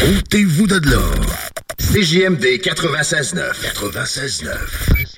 Ôtez-vous de l'or. CJMD 96.9. 96.9.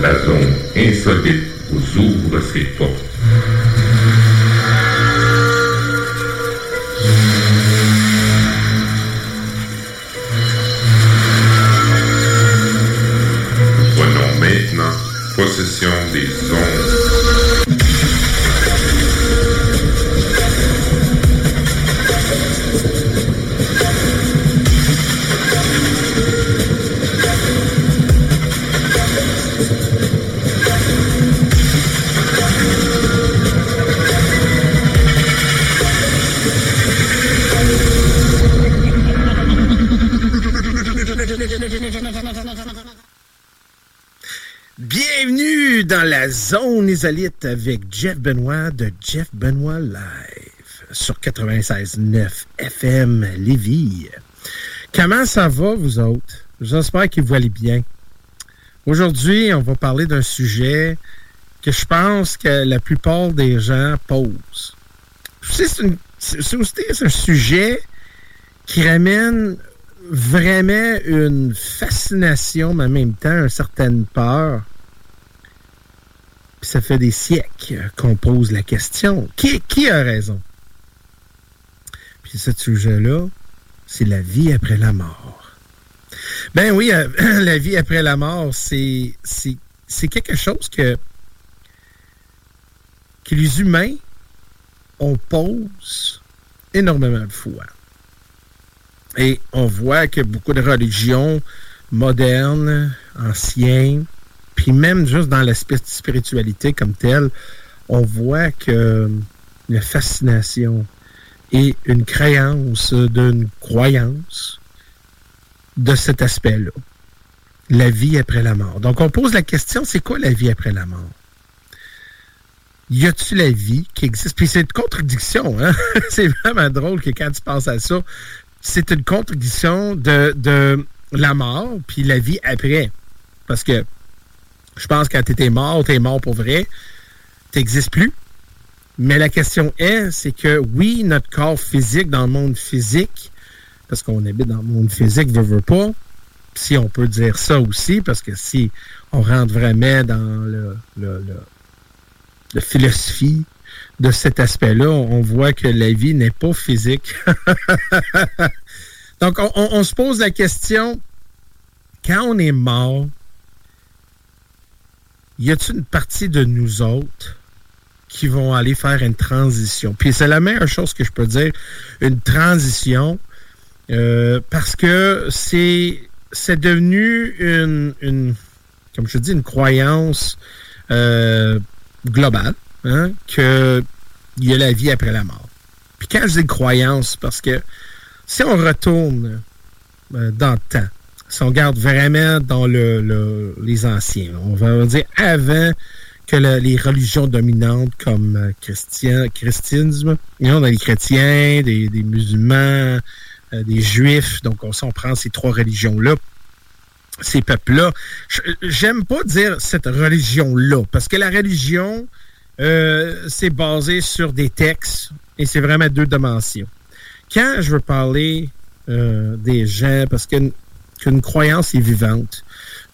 La zone insolite vous ouvre ses portes. Bienvenue dans la zone isolite avec Jeff Benoit de Jeff Benoit Live sur 96.9 FM Lévis. Comment ça va, vous autres? J'espère que vous allez bien. Aujourd'hui, on va parler d'un sujet que je pense que la plupart des gens posent. C'est un sujet qui ramène vraiment une fascination, mais en même temps une certaine peur. Puis ça fait des siècles qu'on pose la question. Qui, a raison? Puis ce sujet-là, c'est la vie après la mort. Ben oui, euh, la vie après la mort, c'est, c'est, quelque chose que, que les humains, on pose énormément de fois. Et on voit que beaucoup de religions modernes, anciennes, puis même juste dans l'aspect spiritualité comme tel, on voit que la fascination et une créance d'une croyance de cet aspect-là. La vie après la mort. Donc, on pose la question, c'est quoi la vie après la mort? Y a-tu la vie qui existe? Puis c'est une contradiction, hein? c'est vraiment drôle que quand tu penses à ça, c'est une contradiction de, de la mort puis la vie après. Parce que je pense que quand tu étais mort, tu es mort pour vrai, tu n'existes plus. Mais la question est, c'est que oui, notre corps physique dans le monde physique, parce qu'on habite dans le monde physique, veut, veut pas, si on peut dire ça aussi, parce que si on rentre vraiment dans le, le, le- la philosophie de cet aspect-là, on voit que la vie n'est pas physique. Donc, on, se pose la question, quand on est mort, y a-t-il une partie de nous autres qui vont aller faire une transition? Puis c'est la meilleure chose que je peux dire, une transition, euh, parce que c'est c'est devenu une, une, comme je dis, une croyance euh, globale, hein, que il y a la vie après la mort. Puis quand je dis croyance, parce que si on retourne euh, dans le temps, si on regarde vraiment dans le, les anciens, on va dire avant que les religions dominantes comme euh, chrétien, christianisme, dans les chrétiens, des, musulmans, euh, des juifs, donc on, on prend ces trois religions-là, ces peuples-là. J'aime pas dire cette religion-là, parce que la religion, euh, c'est basé sur des textes et c'est vraiment deux dimensions. Quand je veux parler des gens, parce qu'une croyance est vivante.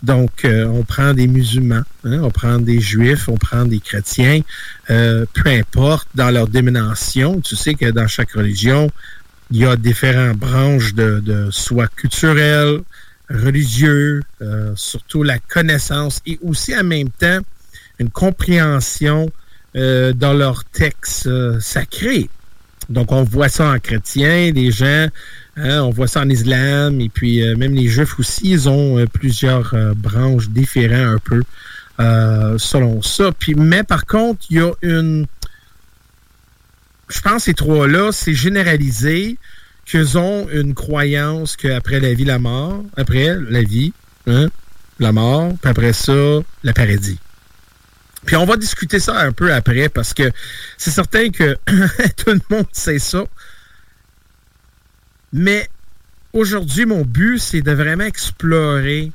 Donc, euh, on prend des musulmans, hein, on prend des juifs, on prend des chrétiens, euh, peu importe dans leur déménation. Tu sais que dans chaque religion, il y a différentes branches de, de soi culturel, religieux, euh, surtout la connaissance et aussi en même temps une compréhension dans leurs textes sacrés. Donc, on voit ça en chrétien, des gens Hein, on voit ça en islam et puis euh, même les juifs aussi, ils ont euh, plusieurs euh, branches différentes un peu selon ça. Puis, mais par contre, il y a une... Je pense que ces trois-là, c'est généralisé qu'ils ont une croyance qu'après la vie, la mort, après la vie, hein, la mort, puis après ça, le paradis. Puis on va discuter ça un peu après parce que c'est certain que tout le monde sait ça. Mais aujourd'hui, mon but, c'est de vraiment explorer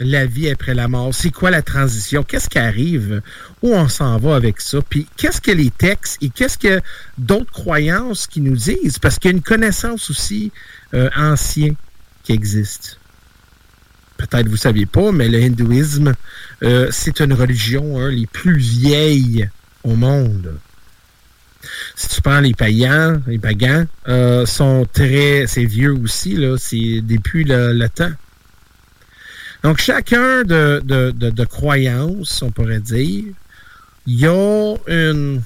la vie après la mort. C'est quoi la transition? Qu'est-ce qui arrive? Où on s'en va avec ça? Puis qu'est-ce que les textes et qu'est-ce que d'autres croyances qui nous disent? Parce qu'il y a une connaissance aussi euh, ancienne qui existe. Peut-être vous ne saviez pas, mais le hindouisme, euh, c'est une religion hein, les plus vieilles au monde si tu prends les païens, les pagans, euh, sont très, c'est vieux aussi, là, c'est depuis le, temps. Donc, chacun de, de, de, croyances, on pourrait dire, il y a une.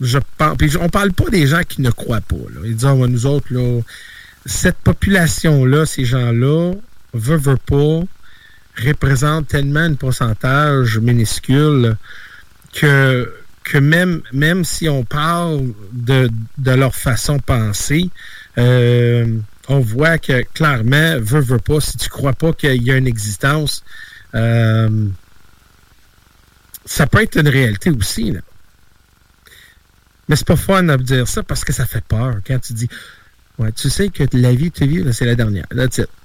Je pense. Puis on parle pas des gens qui ne croient pas. Là. Ils disent, ah, nous autres, là, cette population-là, ces gens-là, veut, veut pas, représente tellement un pourcentage minuscule que que même, même si on parle de, leur façon de penser, euh, on voit que clairement, veut, veut pas, si tu crois pas qu'il y a une existence, euh, ça peut être une réalité aussi. Là. Mais c'est pas fun de dire ça parce que ça fait peur quand tu dis Ouais, tu sais que la vie que tu vis, c'est la dernière.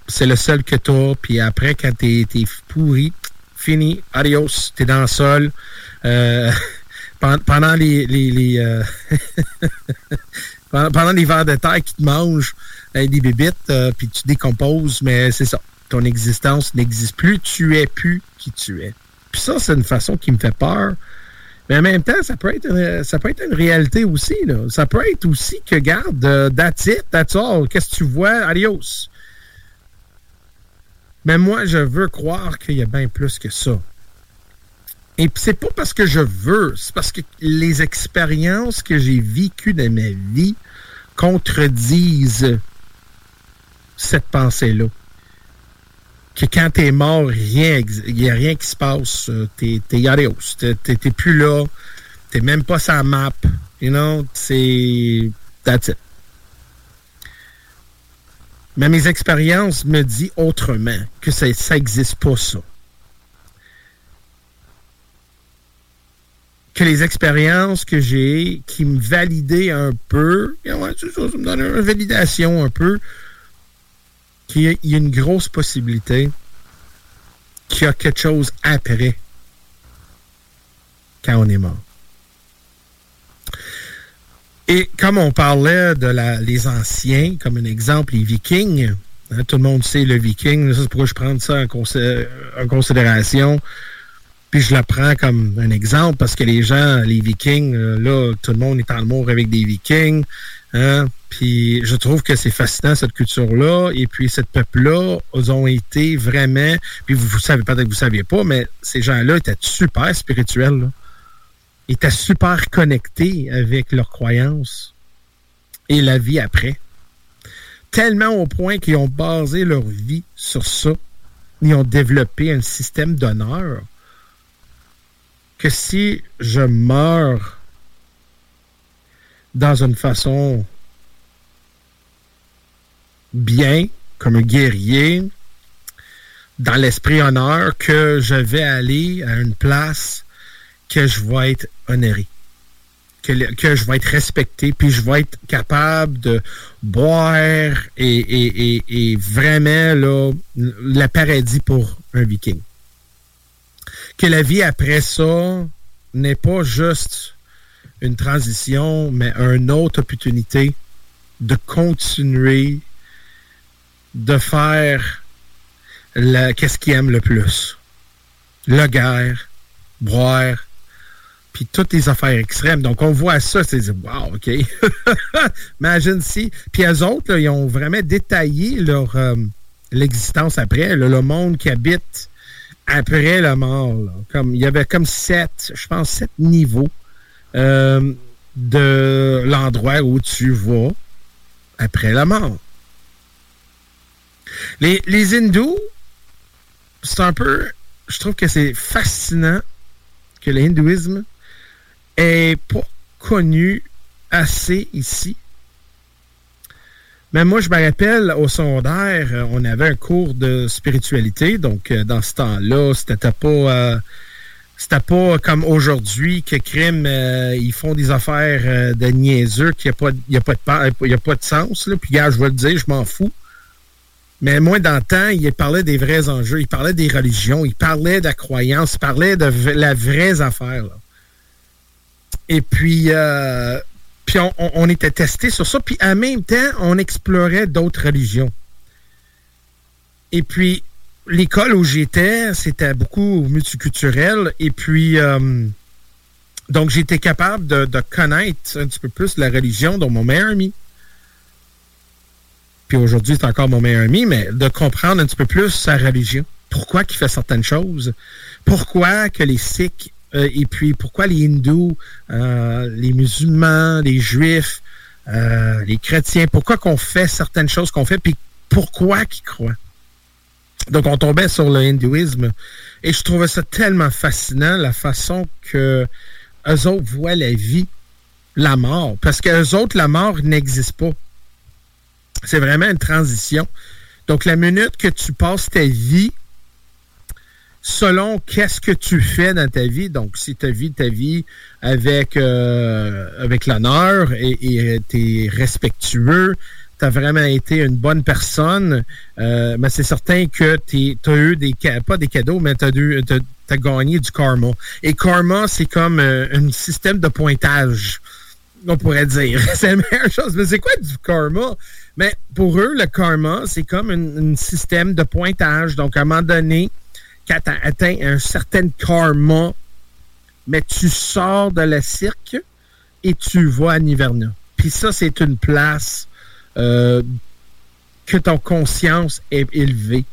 C'est le seul que tu as. Puis après, quand tu es, pourri, fini, adios, tu es dans le sol. Euh, pendant les, les, euh, pendant, les vers de terre qui te mangent des bébites, euh, puis tu décomposes, mais c'est ça. Ton existence n'existe plus. Tu es plus qui tu es. Puis ça, c'est une façon qui me fait peur. Mais en même temps, ça peut être, une réalité aussi. Ça peut être aussi que, garde, euh, that's it, that's all. Qu'est-ce que tu vois? Adios. Mais moi, je veux croire qu'il y a bien plus que ça. Et c'est pas parce que je veux, c'est parce que les expériences que j'ai vécues dans ma vie contredisent cette pensée-là. Que quand t'es mort, rien, il n'y a rien qui se passe. Euh, t'es, t'es T'es, plus là. T'es même pas sa map. You know, c'est. That's it. Mais mes expériences me disent autrement que ça n'existe pas, ça. que les expériences que j'ai qui me validaient un peu, ça, me donne une validation un peu, qu'il y a une grosse possibilité qu'il y a quelque chose après quand on est mort. Et comme on parlait de les anciens, comme un exemple, les vikings, hein, tout le monde sait le viking, c'est pourquoi je prends ça en considération puis je la prends comme un exemple parce que les gens, les Vikings, là, tout le monde est en amour avec des Vikings. Hein? Puis je trouve que c'est fascinant cette culture-là. Et puis cette peuple-là, ils ont été vraiment. Puis vous, savez peut-être que vous ne saviez pas, mais ces gens-là étaient super spirituels. Là. Ils étaient super connectés avec leurs croyances et la vie après. Tellement au point qu'ils ont basé leur vie sur ça. Ils ont développé un système d'honneur que si je meurs dans une façon bien, comme un guerrier, dans l'esprit honneur, que je vais aller à une place que je vais être honoré. Que, je vais être respecté, puis je vais être capable de boire et, vraiment là, le paradis pour un viking. Que la vie après ça n'est pas juste une transition, mais une autre opportunité de continuer de faire qu'est-ce qu'il aime le plus? La guerre, boire, puis toutes les affaires extrêmes. Donc, on voit ça, c'est wow, OK. Imagine si. Puis eux autres, ils ont vraiment détaillé leur euh, l'existence après, le monde qui habite après la mort. Comme, il y avait comme sept, je pense, sept niveaux euh, de l'endroit où tu vas après la mort. Les, hindous, c'est un peu, je trouve que c'est fascinant que l'hindouisme est pas connu assez ici. Mais moi, je me rappelle, au secondaire, on avait un cours de spiritualité. Donc, euh, dans ce temps-là, c'était pas... Euh, c'était pas comme aujourd'hui que crime, euh, ils font des affaires de niaiseux, qu'il n'y a, pas, a, de, a pas de sens. Là. Puis, gars, je vais le dire, je m'en fous. Mais moi, dans le temps, il parlait des vrais enjeux, il parlait des religions, il parlait de la croyance, il parlait de la vraie affaire. Et puis, euh, puis on, était testé sur ça. Puis en même temps, on explorait d'autres religions. Et puis, l'école où j'étais, c'était beaucoup multiculturel. Et puis, euh, donc, j'étais capable de, de, connaître un petit peu plus la religion dont mon meilleur ami puis aujourd'hui c'est encore mon meilleur ami, mais de comprendre un petit peu plus sa religion. Pourquoi il fait certaines choses. Pourquoi que les Sikhs euh, et puis pourquoi les hindous, euh, les musulmans, les juifs, les chrétiens, pourquoi qu'on fait certaines choses qu'on fait, puis pourquoi qu'ils croient. Donc on tombait sur le hindouisme et je trouvais ça tellement fascinant la façon que eux autres voient la vie, la mort, parce qu'eux autres la mort n'existe pas. C'est vraiment une transition. Donc, la minute que tu passes ta vie, selon qu'est-ce que tu fais dans ta vie, donc si tu vis ta vie avec, euh, avec l'honneur et tu es respectueux, tu vraiment été une bonne personne, euh, mais c'est certain que tu as eu des, pas des cadeaux, mais tu as, gagné du karma. Et karma, c'est comme euh, un système de pointage, on pourrait dire. c'est la meilleure chose. Mais c'est quoi du karma? Mais pour eux, le karma, c'est comme un, système de pointage. Donc, à un moment donné, quand tu atteint un certain karma, mais tu sors de la cirque et tu vas à Niverna. Puis ça, c'est une place euh, que ton conscience est élevée.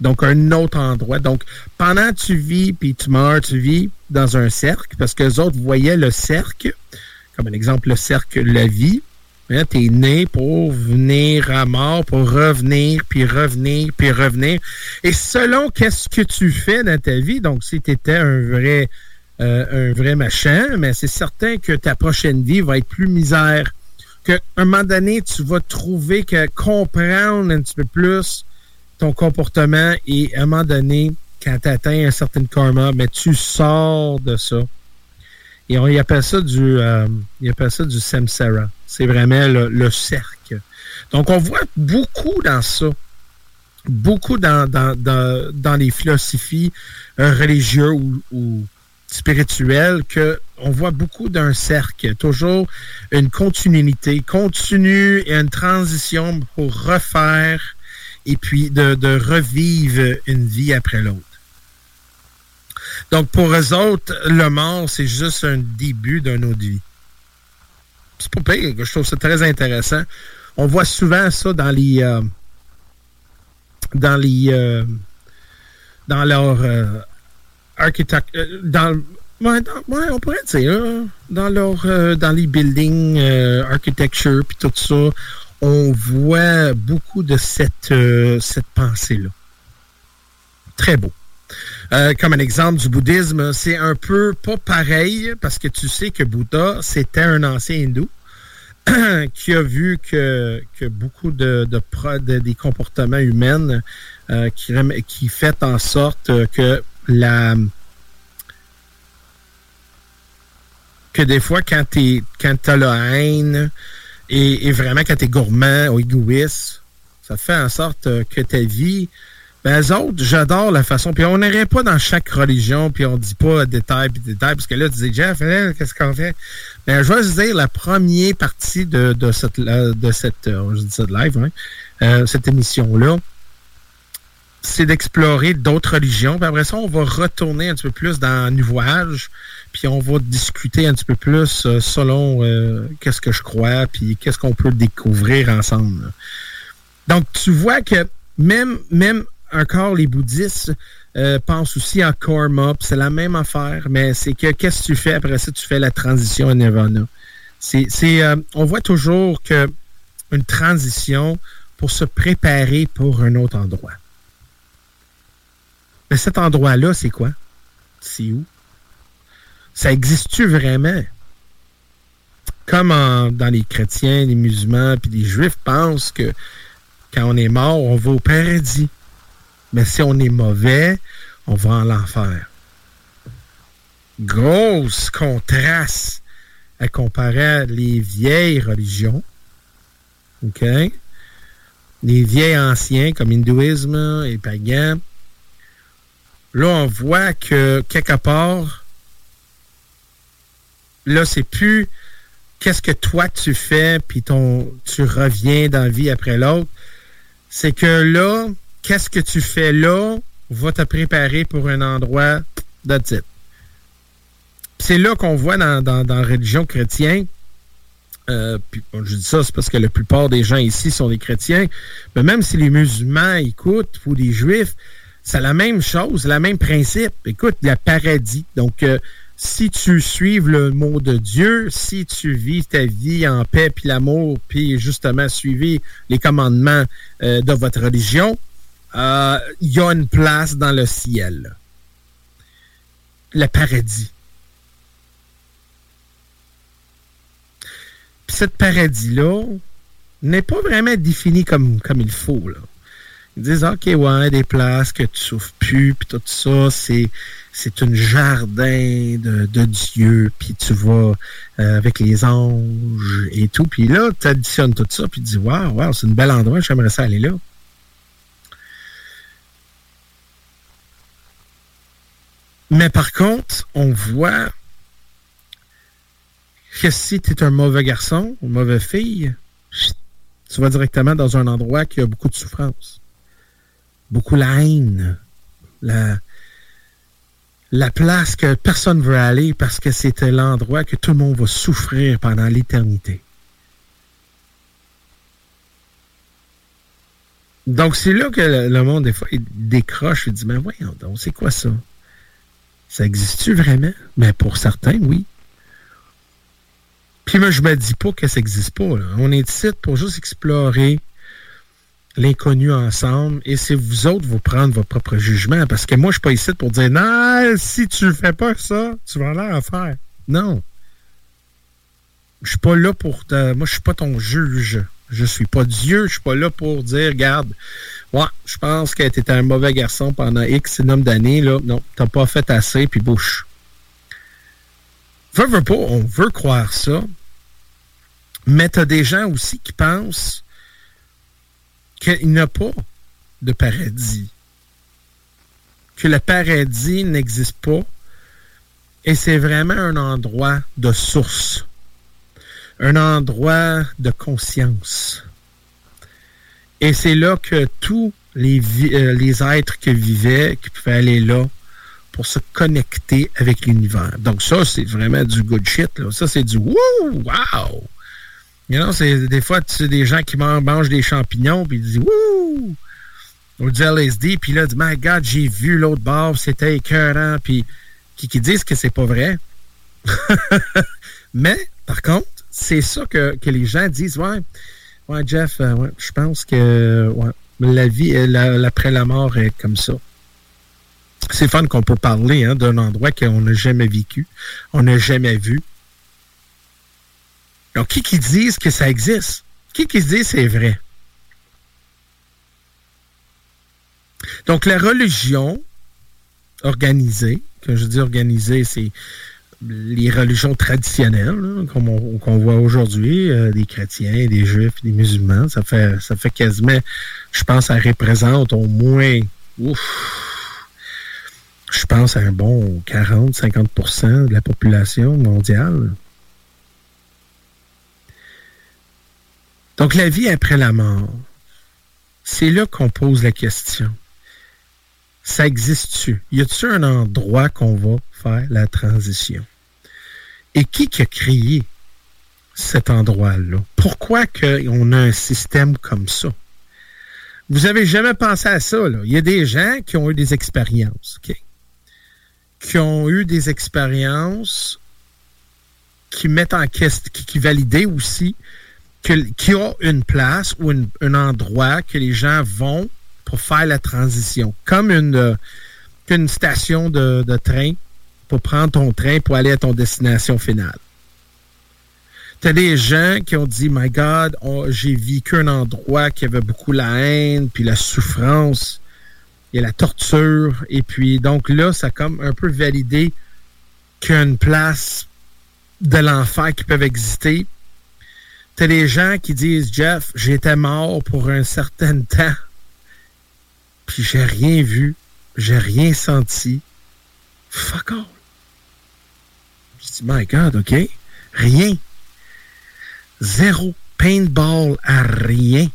Donc, un autre endroit. Donc, pendant que tu vis, puis tu meurs, tu vis dans un cercle, parce que les autres voyaient le cercle, comme un exemple, le cercle, la vie, Hein, tu es né pour venir à mort, pour revenir, puis revenir, puis revenir. Et selon qu'est-ce que tu fais dans ta vie, donc si tu étais un vrai, euh, un vrai machin, mais c'est certain que ta prochaine vie va être plus misère. Qu'à un moment donné, tu vas trouver que comprendre un petit peu plus ton comportement et à un moment donné, quand tu atteins un certain karma, mais tu sors de ça. Et on appelle ça du, euh, appelle ça du samsara. C'est vraiment le, cercle. Donc, on voit beaucoup dans ça. Beaucoup dans, dans, les philosophies euh, religieuses ou, spirituelles que on voit beaucoup d'un cercle, toujours une continuité, continue et une transition pour refaire et puis de, revivre une vie après l'autre. Donc, pour eux autres, le mort, c'est juste un début d'une autre vie. C'est pas pire, je trouve ça très intéressant. On voit souvent ça dans les. Euh, dans les. Euh, dans leur euh. Dans, ouais, on pourrait dire, dans leur. dans les buildings, architecture, puis tout ça, on voit beaucoup de cette, cette pensée-là. Très beau. Euh, comme un exemple du bouddhisme, c'est un peu pas pareil parce que tu sais que Bouddha, c'était un ancien hindou. qui a vu que, que beaucoup de, de, des comportements humains euh, qui, qui fait en sorte que la que des fois quand tu quand as la haine et, et vraiment quand tu es gourmand ou égoïste, ça fait en sorte que ta vie ben, eux autres, j'adore la façon. Puis on n'irait pas dans chaque religion, puis on dit pas détail puis détail, parce que là, tu dis, Jeff, hein, qu'est-ce qu'on fait? Ben, je vais vous dire la première partie de, de cette, de cette, euh, je dis ça de live, hein, euh, cette émission-là, c'est d'explorer d'autres religions. Puis après ça, on va retourner un petit peu plus dans l'ouvrage, puis on va discuter un petit peu plus euh, selon qu'est-ce que je crois, puis qu'est-ce qu'on peut découvrir ensemble. Donc, tu vois que même, même encore, les bouddhistes euh, pensent aussi en karma, c'est la même affaire, mais c'est que qu'est-ce que tu fais après ça? Tu fais la transition à nirvana. C'est, euh, on voit toujours que une transition pour se préparer pour un autre endroit. Mais cet endroit-là, c'est quoi? C'est où? Ça existe-tu vraiment? Comme dans les chrétiens, les musulmans, puis les juifs pensent que quand on est mort, on va au paradis. Mais si on est mauvais, on va en l'enfer. Grosse contraste à comparer les vieilles religions. OK? Les vieilles anciens comme hindouisme et pagan. Là, on voit que quelque part, là, c'est plus qu'est-ce que toi tu fais, puis ton, tu reviens dans la vie après l'autre. C'est que là, qu'est-ce que tu fais là va te préparer pour un endroit de. C'est là qu'on voit dans, dans, la religion chrétienne, euh, puis, je dis ça, c'est parce que la plupart des gens ici sont des chrétiens, mais même si les musulmans écoutent ou les juifs, c'est la même chose, le même principe. Écoute, il a paradis. Donc, euh, si tu suives le mot de Dieu, si tu vis ta vie en paix puis l'amour, puis justement suivre les commandements euh, de votre religion, il euh, y a une place dans le ciel. Le paradis. Puis ce paradis-là n'est pas vraiment défini comme, comme il faut. Là. Ils disent, OK, ouais, des places que tu souffres plus, puis tout ça, c'est c'est un jardin de, de Dieu, puis tu vas euh, avec les anges et tout. Puis là, tu additionnes tout ça, puis tu dis, waouh, wow, c'est un bel endroit, j'aimerais ça aller là. Mais par contre, on voit que si tu es un mauvais garçon ou mauvaise fille, tu vas directement dans un endroit qui a beaucoup de souffrance, beaucoup la haine, la, la place que personne ne veut aller parce que c'était l'endroit que tout le monde va souffrir pendant l'éternité. Donc, c'est là que le, monde, des fois, décroche et dit, mais voyons donc, c'est quoi ça? Ça existe-tu vraiment? Mais pour certains, oui. Puis moi, je me dis pas que ça n'existe pas. On est ici pour juste explorer l'inconnu ensemble et c'est vous autres vous prendre votre propre jugement. Parce que moi, je suis pas ici pour dire non, si tu fais pas ça, tu vas l'air à faire. Non. Je suis pas là pour te. Moi, je suis pas ton juge. Je suis pas Dieu. Je suis pas là pour dire, regarde, Ouais, je pense que étais un mauvais garçon pendant X nombre d'années. Là. Non, t'as pas fait assez, puis bouche. Veux, veux pas, on veut croire ça. Mais tu as des gens aussi qui pensent qu'il n'y a pas de paradis. Que le paradis n'existe pas. Et c'est vraiment un endroit de source. Un endroit de conscience. Et c'est là que tous les, euh, êtres qui vivaient, qui pouvaient aller là pour se connecter avec l'univers. Donc ça, c'est vraiment du good shit. Ça, c'est du wouh, wow! You know, c'est des fois, tu sais, des gens qui mangent des champignons, puis ils disent wouh! Ou du LSD, puis là, disent, my God, j'ai vu l'autre bord, c'était écœurant, puis qui, disent que c'est pas vrai. Mais, par contre, c'est ça que, que les gens disent, ouais, Ouais, Jeff, euh, je pense que la vie, euh, après la mort est comme ça. C'est fun qu'on peut parler hein, d'un endroit qu'on n'a jamais vécu, on n'a jamais vu. Donc, qui qui disent que ça existe? Qui qui dit c'est vrai? Donc, la religion organisée, quand je dis organisée, c'est les religions traditionnelles qu'on voit aujourd'hui, euh, des chrétiens, des juifs, des musulmans, ça fait quasiment, je pense, ça représente au moins, ouf, je pense un bon 40-50% de la population mondiale. Donc la vie après la mort, c'est là qu'on pose la question. Ça existe-tu? Y a-t-il un endroit qu'on va faire la transition? Et qui a créé cet endroit-là? Pourquoi on a un système comme ça? Vous avez jamais pensé à ça, là. Il y a des gens qui ont eu des expériences? Qui ont eu des expériences qui mettent en question, qui, qui validaient aussi qu'il y a une place ou un endroit que les gens vont pour faire la transition. Comme une, euh, station de, de train pour prendre ton train pour aller à ton destination finale. Tu as des gens qui ont dit, My God, j'ai vécu un endroit qui avait beaucoup la haine, puis la souffrance, et la torture. Et puis, donc là, ça a comme un peu validé qu'il y a une place de l'enfer qui peut exister. Tu as des gens qui disent, Jeff, j'étais mort pour un certain temps, puis j'ai rien vu, j'ai rien senti. Fuck all. Je dis, my God, OK? Rien. Zéro paintball à rien.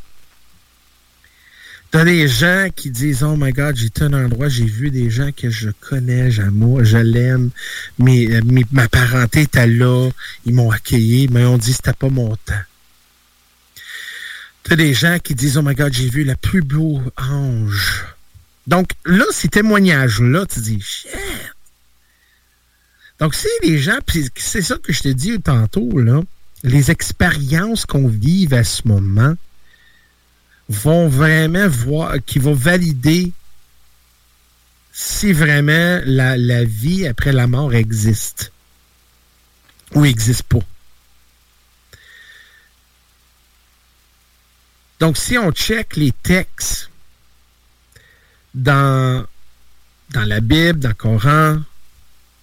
T'as des gens qui disent Oh my God, j'étais un endroit, j'ai vu des gens que je connais, j'aime, je l'aime, mais, ma parenté était là, ils m'ont accueilli, mais on dit c'était pas mon temps. T'as des gens qui disent Oh my God, j'ai vu le plus beau ange. Donc là, ces témoignages-là, tu dis Shit! Donc, si les gens, c'est ça que je te dis tantôt, là, les expériences qu'on vive à ce moment vont vraiment voir, qui vont valider si vraiment la, la vie après la mort existe ou n'existe pas. Donc, si on check les textes dans, dans la Bible, dans le Coran,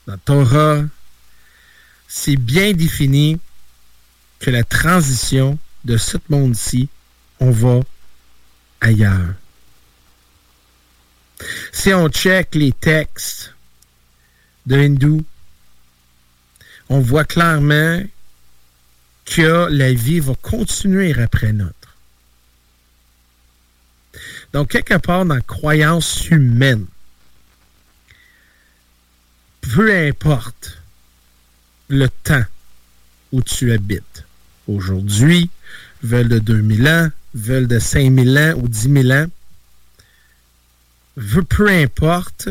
dans Torah, c'est bien défini que la transition de ce monde-ci, on va ailleurs. Si on check les textes de hindou, on voit clairement que la vie va continuer après notre. Donc, quelque part dans la croyance humaine, peu importe le temps où tu habites, aujourd'hui, veulent de 2000 ans, veulent de 5000 ans ou 10 000 ans, peu importe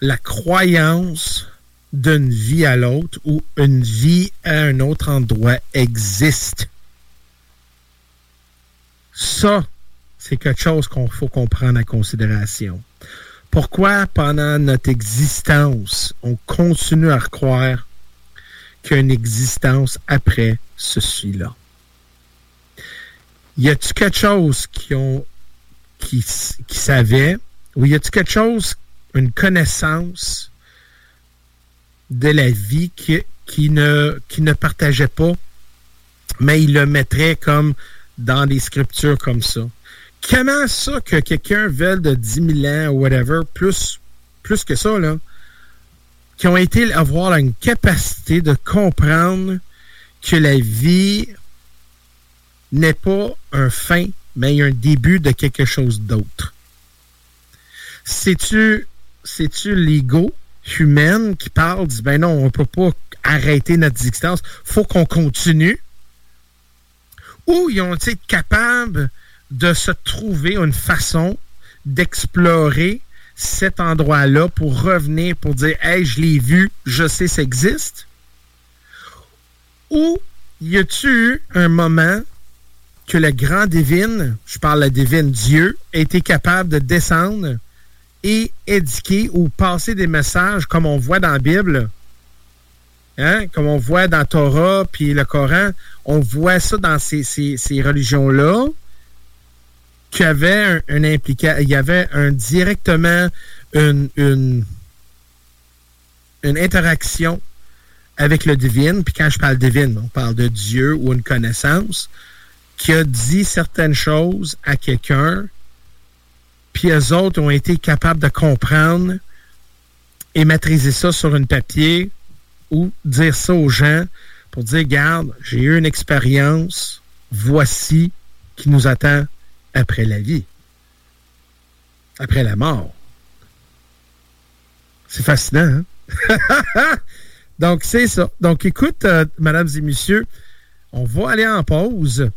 la croyance d'une vie à l'autre ou une vie à un autre endroit existe. Ça, c'est quelque chose qu'on faut comprendre en considération. Pourquoi pendant notre existence, on continue à croire qu'il y a une existence après ceci-là? Y a-t-il quelque chose qui ont savaient ou y a-t-il quelque chose, une connaissance de la vie qui ne qui ne partageait pas, mais il le mettrait comme dans des scriptures comme ça? Comment ça que quelqu'un veuille de 10 000 ans ou whatever, plus, que ça, là, qui ont été avoir une capacité de comprendre que la vie n'est pas un fin, mais un début de quelque chose d'autre? C'est-tu, c'est-tu l'ego humain qui parle, dit, ben non, on ne peut pas arrêter notre existence, faut qu'on continue? Ou ils ont été capables de se trouver une façon d'explorer cet endroit-là pour revenir, pour dire Hey, je l'ai vu, je sais ça existe? Ou y a-tu eu un moment que le grand divine, je parle la divine Dieu, a été capable de descendre et éduquer ou passer des messages comme on voit dans la Bible hein, comme on voit dans Torah puis le Coran, on voit ça dans ces, ces, religions-là, qu'il avait un, impliqué, il y avait un directement une, interaction avec le divin. Puis quand je parle divine, on parle de Dieu ou une connaissance qui a dit certaines choses à quelqu'un, puis eux autres ont été capables de comprendre et maîtriser ça sur un papier ou dire ça aux gens pour dire, garde, j'ai eu une expérience, voici qui nous attend après la vie, après la mort. C'est fascinant, hein? Donc, c'est ça. Donc, écoute, euh, mesdames et messieurs, on va aller en pause.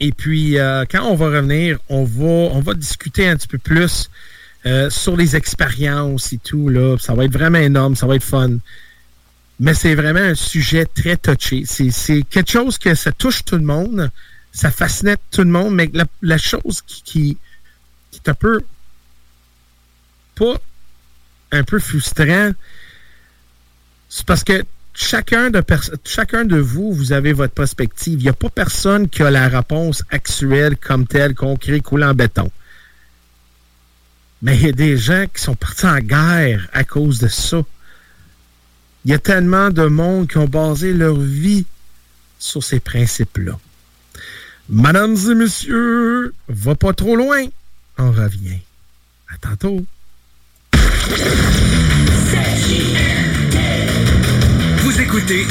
Et puis, euh, quand on va revenir, on va, on discuter un petit peu plus euh, sur les expériences et tout. Là. Ça va être vraiment énorme, ça va être fun. Mais c'est vraiment un sujet très touché. C'est quelque chose que ça touche tout le monde, ça fascine tout le monde, mais la, chose qui est un peu pas un peu frustrant, c'est parce que chacun de, chacun de vous, vous avez votre perspective. Il n'y a pas personne qui a la réponse actuelle comme telle, concrète, coulée en béton. Mais il y a des gens qui sont partis en guerre à cause de ça. Il y a tellement de monde qui ont basé leur vie sur ces principes-là. Mesdames et messieurs, va pas trop loin. On revient. À tantôt. Vous écoutez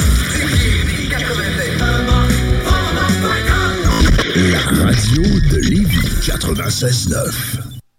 la radio de Lévis 96.9.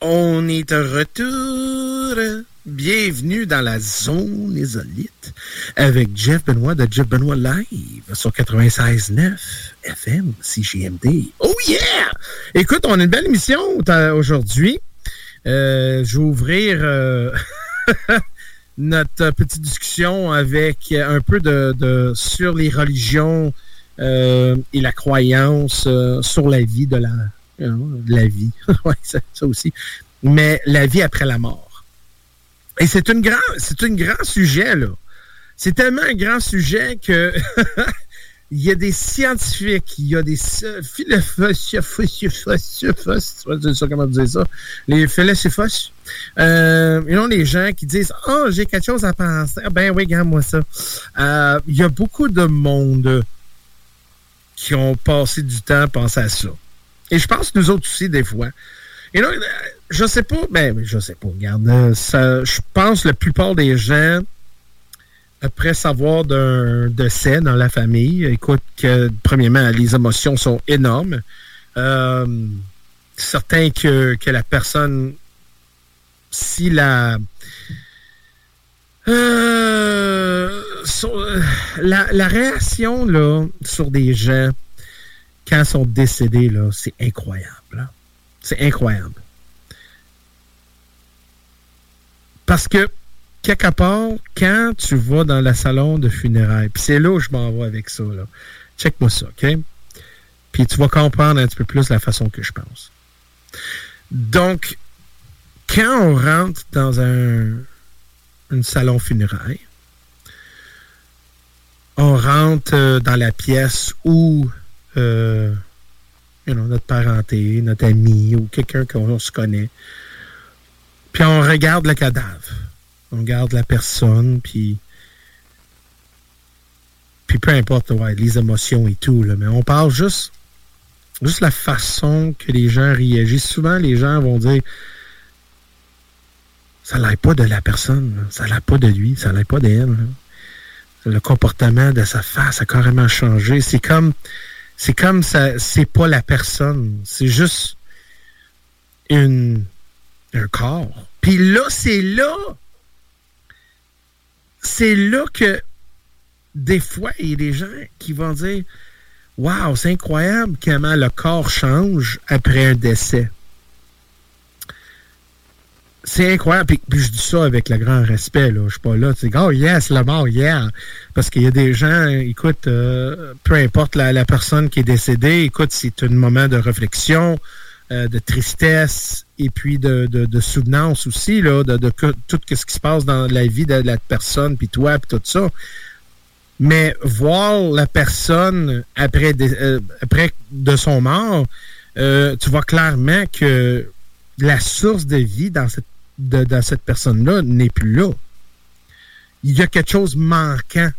On est de retour. Bienvenue dans la zone isolite avec Jeff Benoît de Jeff Benoît Live sur 96.9 FM CGMD. Oh yeah! Écoute, on a une belle émission aujourd'hui. Euh, je vais ouvrir euh, notre petite discussion avec un peu de, sur les religions euh, et la croyance sur la vie de la la vie. oui, ça, aussi. Mais la vie après la mort. Et c'est une grand, c'est un grand sujet, là. C'est tellement un grand sujet que il y a des scientifiques, il y a des philosophes, comment dire ça, les philosophes, euh, il y a des gens qui disent, oh, j'ai quelque chose à penser. Ben oui, regarde-moi ça. Euh, il y a beaucoup de monde qui ont passé du temps à penser à ça. Et je pense nous autres aussi, des fois. Et là, je sais pas, ben, je sais pas, regarde, euh, je pense que la plupart des gens, après savoir d'un décès dans la famille, écoute, que, premièrement, les émotions sont énormes. Euh, certain que, que la personne, si la, euh, la, la réaction là, sur des gens quand ils sont décédés, c'est incroyable. C'est incroyable. Parce que, quelque part, quand tu vas dans le salon de funérailles, puis c'est là où je m'en vais avec ça, là. Check-moi ça, OK? Puis tu vas comprendre un petit peu plus la façon que je pense. Donc, quand on rentre dans un, un salon funéraire, on rentre euh, dans la pièce où euh, notre parenté, notre ami ou quelqu'un qu'on se connaît. Puis on regarde le cadavre. On regarde la personne, puis. Puis peu importe les émotions et tout, mais on parle juste. Juste la façon que les gens réagissent. Souvent, les gens vont dire ça l'aide pas de la personne, ça l'aide pas de lui, ça l'aide pas d'elle. Le comportement de sa face a carrément changé. C'est comme c'est comme ça, c'est pas la personne, c'est juste un corps. Puis là, c'est là, c'est là que des fois, il y a des gens qui vont dire Waouh, c'est incroyable comment le corps change après un décès. C'est incroyable. Puis, je dis ça avec le grand respect. Là. Je suis pas là. Tu dis, oh yes, la mort, yeah. Parce qu'il y a des gens, écoute, euh, peu importe la, personne qui est décédée, écoute, c'est un moment de réflexion, euh, de tristesse et puis de, de, souvenance aussi, là, de, de, tout ce qui se passe dans la vie de la personne, puis toi, puis tout ça. Mais voir la personne après, euh, après de son mort, tu vois clairement que la source de vie dans cette de, dans cette personne-là n'est plus là. Il y a quelque chose manquant.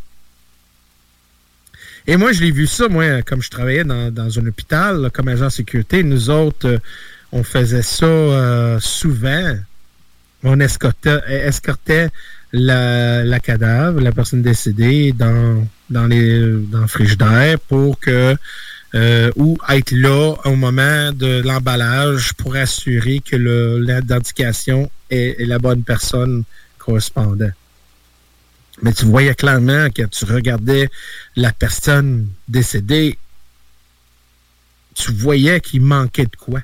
Et moi, je l'ai vu ça, moi, comme je travaillais dans, dans un hôpital, comme agent de sécurité, nous autres, euh, on faisait ça euh, souvent. On escortait, escortait la, la, cadavre, la personne décédée, dans, dans, les, dans le frigidaire pour que euh, ou être là au moment de l'emballage pour assurer que l'identification est, la bonne personne correspondant. Mais tu voyais clairement que tu regardais la personne décédée, tu voyais qu'il manquait de quoi.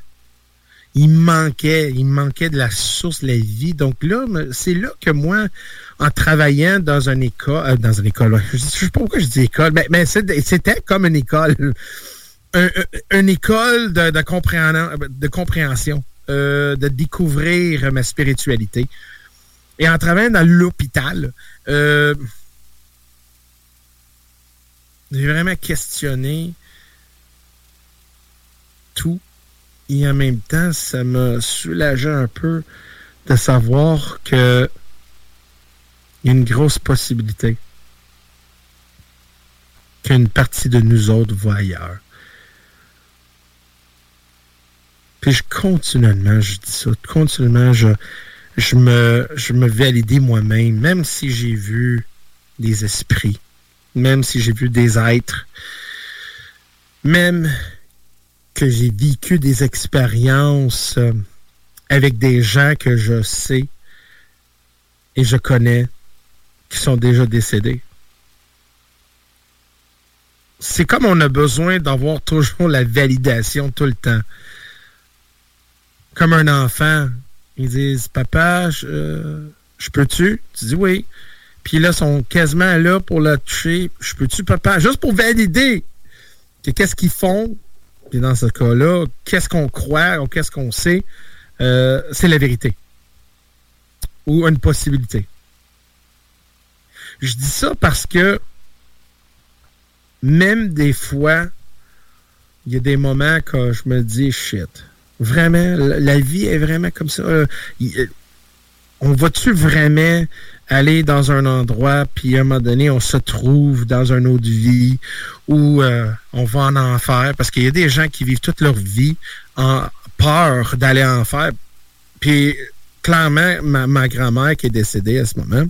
Il manquait, il manquait de la source de la vie. Donc là, c'est là que moi, en travaillant dans une école, euh, dans une école, je ne sais pas pourquoi je dis école, mais c'était comme une école une école de, de, compréhension, euh, de découvrir ma spiritualité. Et en travaillant dans l'hôpital, euh, j'ai vraiment questionné tout. Et en même temps, ça m'a soulagé un peu de savoir que y a une grosse possibilité qu'une partie de nous autres va ailleurs. Puis je continuellement, je dis ça, continuellement, je, me, je me moi-même, même si j'ai vu des esprits, même si j'ai vu des êtres, même que j'ai vécu des expériences euh, avec des gens que je sais et je connais qui sont déjà décédés. C'est comme on a besoin d'avoir toujours la validation tout le temps comme un enfant. Ils disent Papa, je, euh, peux-tu? Tu dis oui. Puis là, ils sont quasiment là pour la toucher. Je peux-tu, papa? Juste pour valider qu'est-ce qu'ils font. Puis dans ce cas-là, qu'est-ce qu'on croit ou qu'est-ce qu'on sait euh, C'est la vérité. Ou une possibilité. Je dis ça parce que même des fois, il y a des moments que je me dis shit Vraiment, la vie est vraiment comme ça. Euh, euh, on va-tu vraiment aller dans un endroit, puis à un moment donné, on se trouve dans une autre vie, ou euh, on va en enfer, parce qu'il y a des gens qui vivent toute leur vie en peur d'aller en enfer. Puis, clairement, ma, grand-mère qui est décédée à ce moment,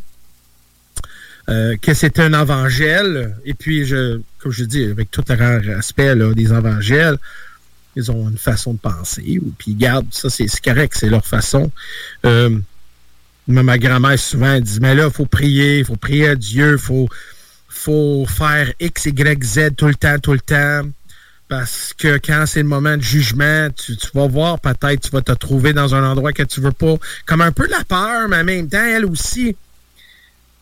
que c'est un évangile, et puis, comme je dis, avec tout le respect des évangèles, ils ont une façon de penser. Puis, garde, ça, c'est correct, c'est leur façon. Euh, ma grand-mère souvent dit Mais là, il faut prier, il faut prier à Dieu, il faut, faire X, Y, Z tout le temps, tout le temps. Parce que quand c'est le moment de jugement, tu, vas voir, peut-être tu vas te trouver dans un endroit que tu veux pas. Comme un peu la peur, mais en même temps, elle aussi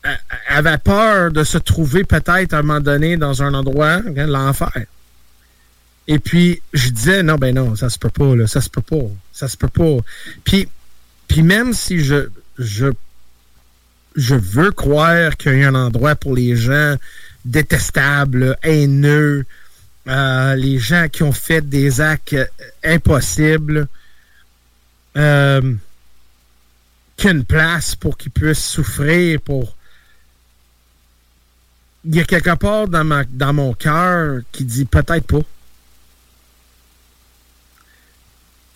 elle avait peur de se trouver peut-être à un moment donné dans un endroit, hein, l'enfer. Et puis, je disais, non, ben non, ça se peut pas, ça se peut pas, ça se peut pas. Puis, puis même si je, je, je veux croire qu'il y a un endroit pour les gens détestables, haineux, euh, les gens qui ont fait des actes impossibles, euh, qu'une place pour qu'ils puissent souffrir, pour... Il y a quelque part dans, ma, dans mon cœur qui dit peut-être pas.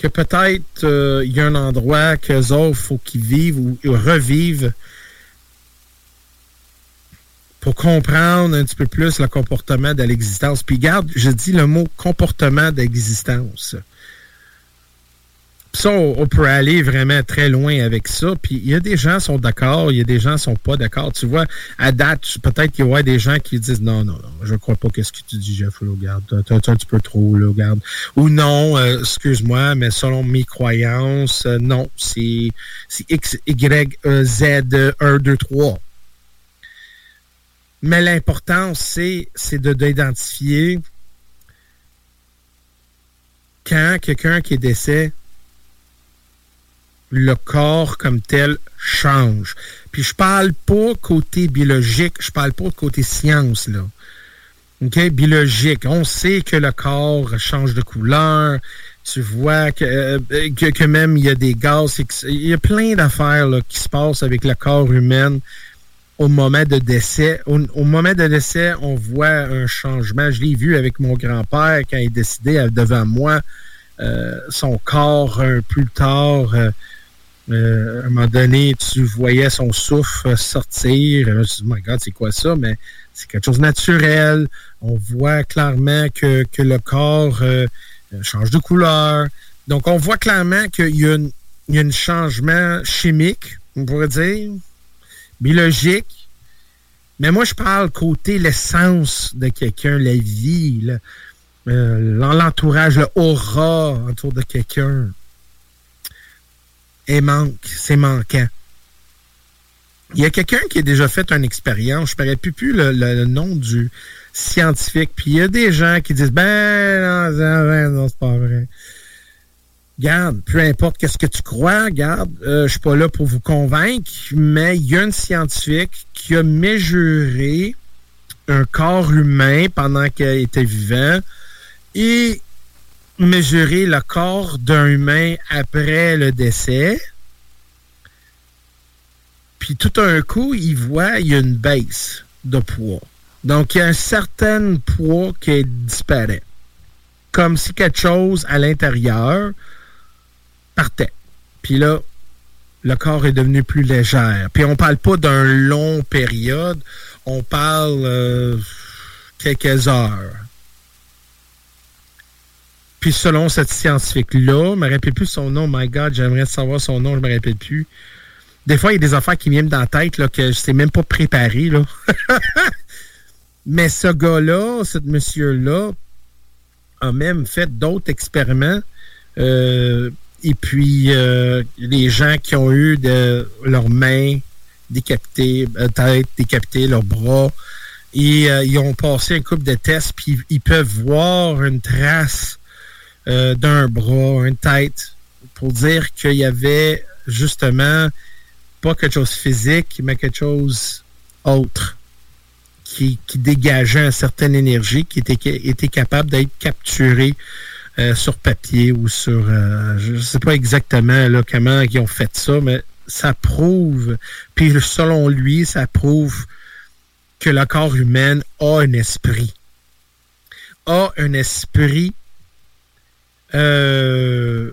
Peut-être euh, il y a un endroit qu'eux autres, faut qu'ils vivent ou, revivent pour comprendre un petit peu plus le comportement de l'existence. Puis garde, je dis le mot comportement d'existence. Ça, on, peut aller vraiment très loin avec ça. Puis il y a des gens qui sont d'accord, il y a des gens qui sont pas d'accord. Tu vois, à date, peut-être qu'il y aura des gens qui disent non, non, non, je crois pas qu'est-ce que tu dis, Jeff, là, regarde, t'es un petit peu trop, là. Ou non, euh, excuse-moi, mais selon mes croyances, euh, non, c'est X, Y, e, Z, 1, 2, 3. Mais l'important, c'est, c'est de, d'identifier quand quelqu'un qui est décès, le corps comme tel change. Puis je parle pas côté biologique, je parle pas côté science. OK? Biologique. On sait que le corps change de couleur. Tu vois que, euh, que, même il y a des gaz. Il y a plein d'affaires qui se passent avec le corps humain au moment de décès. Au, moment de décès, on voit un changement. Je l'ai vu avec mon grand-père quand il est décédé devant moi. Euh, son corps plus tard, euh, euh, à un moment donné, tu voyais son souffle sortir. Je me suis dit, my God, c'est quoi ça? Mais c'est quelque chose de naturel. On voit clairement que, que le corps change de couleur. Donc, on voit clairement qu'il y a un changement chimique, on pourrait dire, biologique. Mais moi, je parle côté l'essence de quelqu'un, la vie, euh, l'entourage, le autour de quelqu'un. Et manque, c'est manquant. Il y a quelqu'un qui a déjà fait une expérience, je ne me plus, plus le, nom du scientifique, puis il y a des gens qui disent Ben non, non c'est pas vrai garde, peu importe qu'est-ce que tu crois, garde, euh, je suis pas là pour vous convaincre, mais il y a une scientifique qui a mesuré un corps humain pendant qu'il était vivant et mesuré le corps d'un humain après le décès. Puis tout un coup, il voit il y a une baisse de poids. Donc, il y a un certain poids qui disparaît. Comme si quelque chose à l'intérieur partait. Puis là, le corps est devenu plus léger. Puis on parle pas d'un long période, on parle euh, quelques heures. Puis selon cette scientifique-là, je me rappelle plus son nom, my God, j'aimerais savoir son nom, je me rappelle plus. Des fois, il y a des affaires qui viennent dans la tête là, que je ne sais même pas préparer. Là. Mais ce gars-là, ce monsieur-là, a même fait d'autres expériments. Euh, et puis, euh, les gens qui ont eu de, leurs mains décapitées, euh, tête décapitées, leurs bras, et ils ont passé un couple de tests, puis ils peuvent voir une trace d'un bras, une tête, pour dire qu'il y avait justement pas quelque chose physique, mais quelque chose autre qui, qui dégageait une certaine énergie qui était, était capable d'être capturée euh, sur papier ou sur... Euh, je ne sais pas exactement là, comment ils ont fait ça, mais ça prouve, puis selon lui, ça prouve que le corps humain a un esprit. A un esprit euh,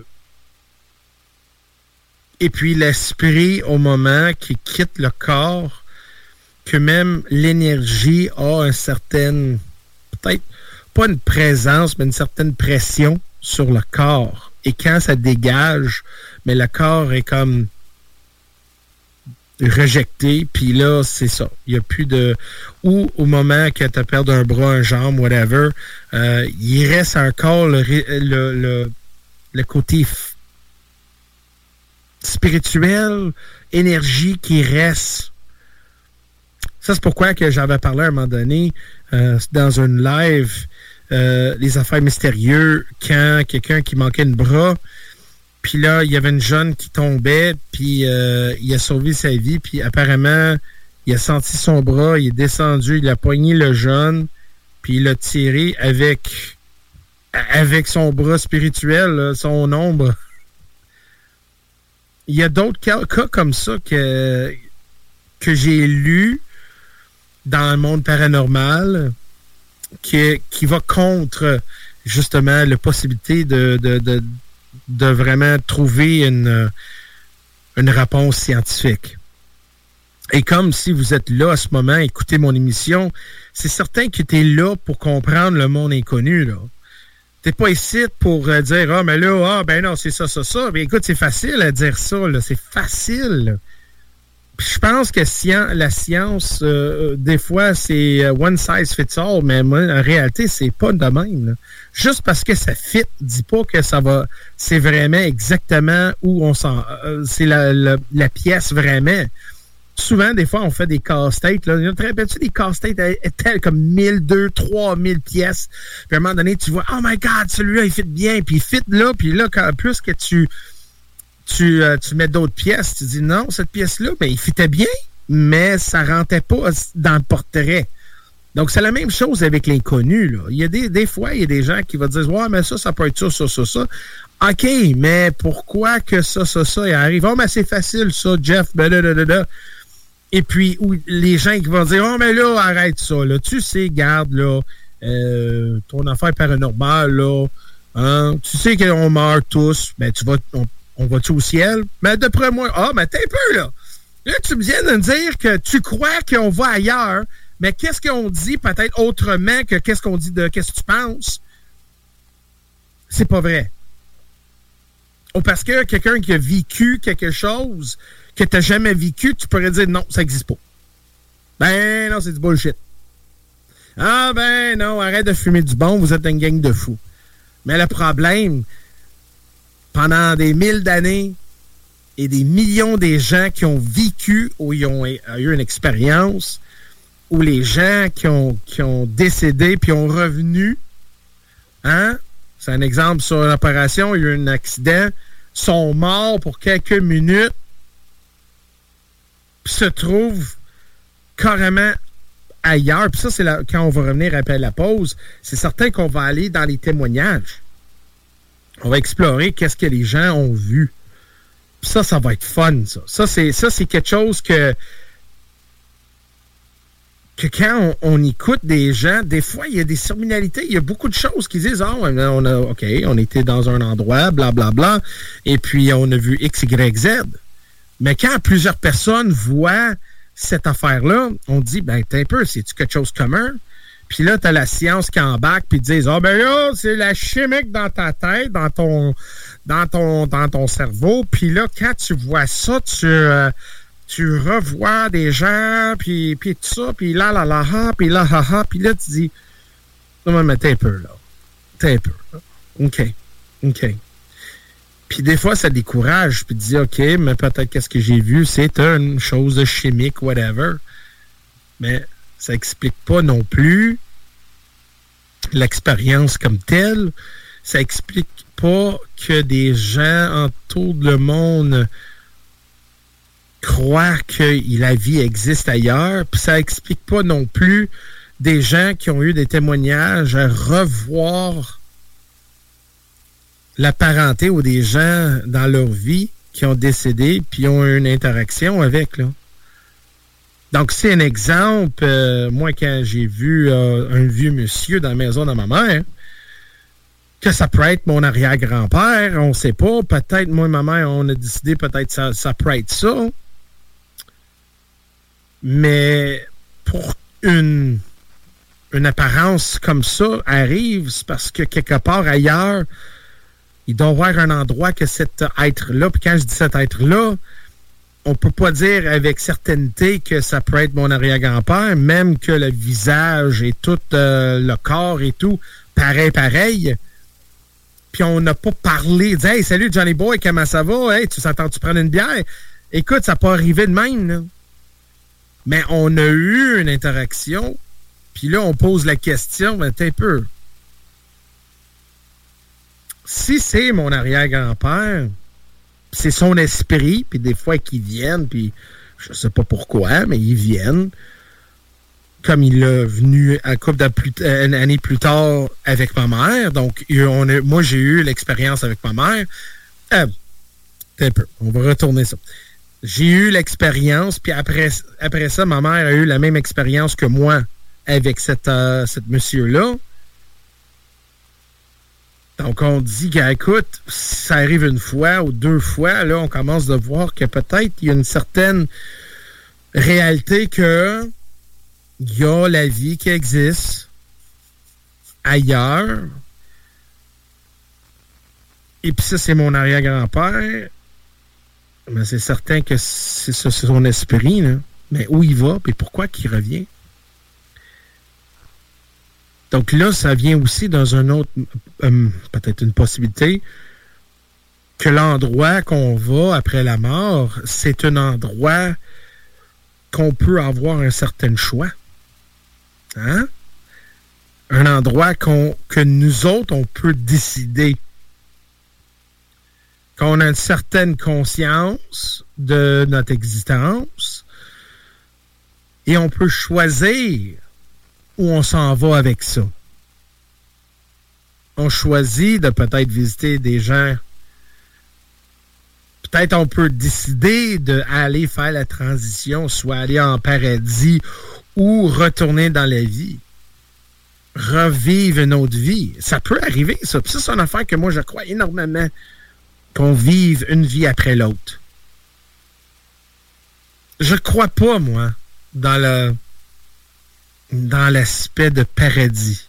et puis l'esprit, au moment qu'il quitte le corps, que même l'énergie a un certain, peut-être pas une présence, mais une certaine pression sur le corps. Et quand ça dégage, mais le corps est comme rejeté, puis là, c'est ça. Il n'y a plus de... Ou au moment que tu perdu un bras, un jambe, whatever, euh, il reste encore le, le, côté spirituel, énergie qui reste. Ça, c'est pourquoi que j'avais parlé à un moment donné euh, dans une live euh, les affaires mystérieuses quand quelqu'un qui manquait une bras, puis là, il y avait une jeune qui tombait, puis euh, il a sauvé sa vie, puis apparemment, il a senti son bras, il est descendu, il a poigné le jeune, puis il l'a tiré avec son bras spirituel, son ombre. Il y a d'autres cas, comme ça que, j'ai lus dans le monde paranormal qui, va contre justement la possibilité de, vraiment trouver une, une réponse scientifique. Et comme si vous êtes là à ce moment, écoutez mon émission, c'est certain que tu es là pour comprendre le monde inconnu. là. T'es pas ici pour euh, dire Ah, mais là, ah, ben non, c'est ça, ça, ça. Mais écoute, c'est facile à dire ça. C'est facile. Je pense que la science, euh, des fois, c'est euh, one size fits all, mais moi, en réalité, c'est pas de même. Juste parce que ça fit, dis pas que ça va. C'est vraiment exactement où on s'en. c'est la, la, pièce vraiment souvent, des fois, on fait des casse-têtes. Là. Tu rappelles-tu des casse-têtes tels comme 1000, 2, 3000 pièces? Puis à un moment donné, tu vois, oh my God, celui-là, il fit bien. Puis il fit là. Puis là, quand, plus que tu, tu, euh, tu mets d'autres pièces, tu dis, non, cette pièce-là, ben, il fitait bien, mais ça rentrait pas dans le portrait. Donc, c'est la même chose avec l'inconnu. Il y a des, des fois, il y a des gens qui vont dire Ouais, mais ça, ça peut être ça, ça, ça, ça. OK, mais pourquoi que ça, ça, ça, il arrive? Oh, mais c'est facile, ça, Jeff. Ben, et puis, où les gens qui vont dire Oh, mais là, arrête ça. Là. Tu sais, garde, là, euh, ton affaire paranormale, là. Hein, tu sais qu'on meurt tous. Ben, tu vas, va-tu au ciel? Mais d'après moi, ah, mais t'es peu, là. Là, tu viens de me dire que tu crois qu'on va ailleurs, mais qu'est-ce qu'on dit peut-être autrement que qu'est-ce qu'on dit de qu'est-ce que tu penses? C'est pas vrai. Ou parce que quelqu'un qui a vécu quelque chose que tu n'as jamais vécu, tu pourrais dire non, ça n'existe pas. Ben non, c'est du bullshit. Ah ben non, arrête de fumer du bon, vous êtes une gang de fous. Mais le problème, pendant des mille d'années et des millions des gens qui ont vécu ou ils ont eu une expérience, ou les gens qui ont, qui ont décédé puis ont revenu, hein? C'est un exemple sur une opération, il y a eu un accident, sont morts pour quelques minutes, se trouvent carrément ailleurs. Puis ça, c'est quand on va revenir après la pause, c'est certain qu'on va aller dans les témoignages. On va explorer qu'est-ce que les gens ont vu. Ça, ça va être fun, ça. Ça, c'est, ça, c'est quelque chose que, que quand on, écoute des gens, des fois, il y a des surminalités, il y a beaucoup de choses qui disent, ah, on a, OK, on était dans un endroit, blablabla, bla, bla, et puis on a vu X, Y, Z. Mais quand plusieurs personnes voient cette affaire-là, on dit, ben, t'es un peu, c'est-tu quelque chose de commun? Puis là, t'as la science qui embarque, puis disent, ah, ben là, c'est la chimique dans ta tête, dans ton, dans ton, dans ton cerveau. Puis là, quand tu vois ça, tu, euh, tu revois des gens, puis, puis tout ça, puis là, là, là, là, puis là, là, là, puis là, tu dis, non, mais t'es un peu, là. T'es un peu, là. OK. OK. Puis des fois, ça décourage. Puis tu dis, OK, mais peut-être qu'est-ce que j'ai vu, c'est une chose chimique, whatever. Mais ça explique pas non plus l'expérience comme telle. Ça explique pas que des gens en tout le monde croient que la vie existe ailleurs. Puis ça explique pas non plus des gens qui ont eu des témoignages à revoir la parenté ou des gens dans leur vie qui ont décédé puis ont une interaction avec. Là. Donc, c'est un exemple. Euh, moi, quand j'ai vu euh, un vieux monsieur dans la maison de ma mère, que ça pourrait être mon arrière-grand-père, on ne sait pas. Peut-être, moi et ma mère, on a décidé peut-être ça, ça pourrait être ça. Mais pour une, une apparence comme ça arrive, c'est parce que quelque part ailleurs, il doit y avoir un endroit que cet être-là, puis quand je dis cet être-là, on peut pas dire avec certaineté que ça peut être mon arrière-grand-père, même que le visage et tout euh, le corps et tout, pareil, pareil. Puis on n'a pas parlé, dit Hey, salut Johnny Boy, comment ça va? Hey, tu s'attends, tu prendre une bière? Écoute, ça peut arriver de même. Mais on a eu une interaction, puis là, on pose la question, mais t'es peu si c'est mon arrière-grand-père, c'est son esprit, puis des fois qu'ils viennent, puis je sais pas pourquoi, mais ils viennent, comme il est venu un couple euh, une année plus tard avec ma mère. Donc, moi, j'ai eu l'expérience avec ma mère. Euh, un peu, on va retourner ça. J'ai eu l'expérience, puis après, ça, ma mère a eu la même expérience que moi avec cette, euh, cette monsieur-là. Donc, on dit qu'écoute, ça arrive une fois ou deux fois, là, on commence à voir que peut-être il y a une certaine réalité que il y a la vie qui existe ailleurs. Et puis ça, c'est mon arrière-grand-père. Mais c'est certain que c'est son esprit. Mais où il va, et pourquoi qu'il revient? Donc là, ça vient aussi dans un autre, euh, peut-être une possibilité, que l'endroit qu'on va après la mort, c'est un endroit qu'on peut avoir un certain choix. Hein? Un endroit qu'on, que nous autres, on peut décider. Qu'on a une certaine conscience de notre existence et on peut choisir où on s'en va avec ça. On choisit de peut-être visiter des gens. Peut-être on peut décider d'aller faire la transition, soit aller en paradis ou retourner dans la vie. Revivre une autre vie. Ça peut arriver, ça. ça, c'est une affaire que moi, je crois énormément qu'on vive une vie après l'autre. Je crois pas, moi, dans le dans l'aspect de paradis.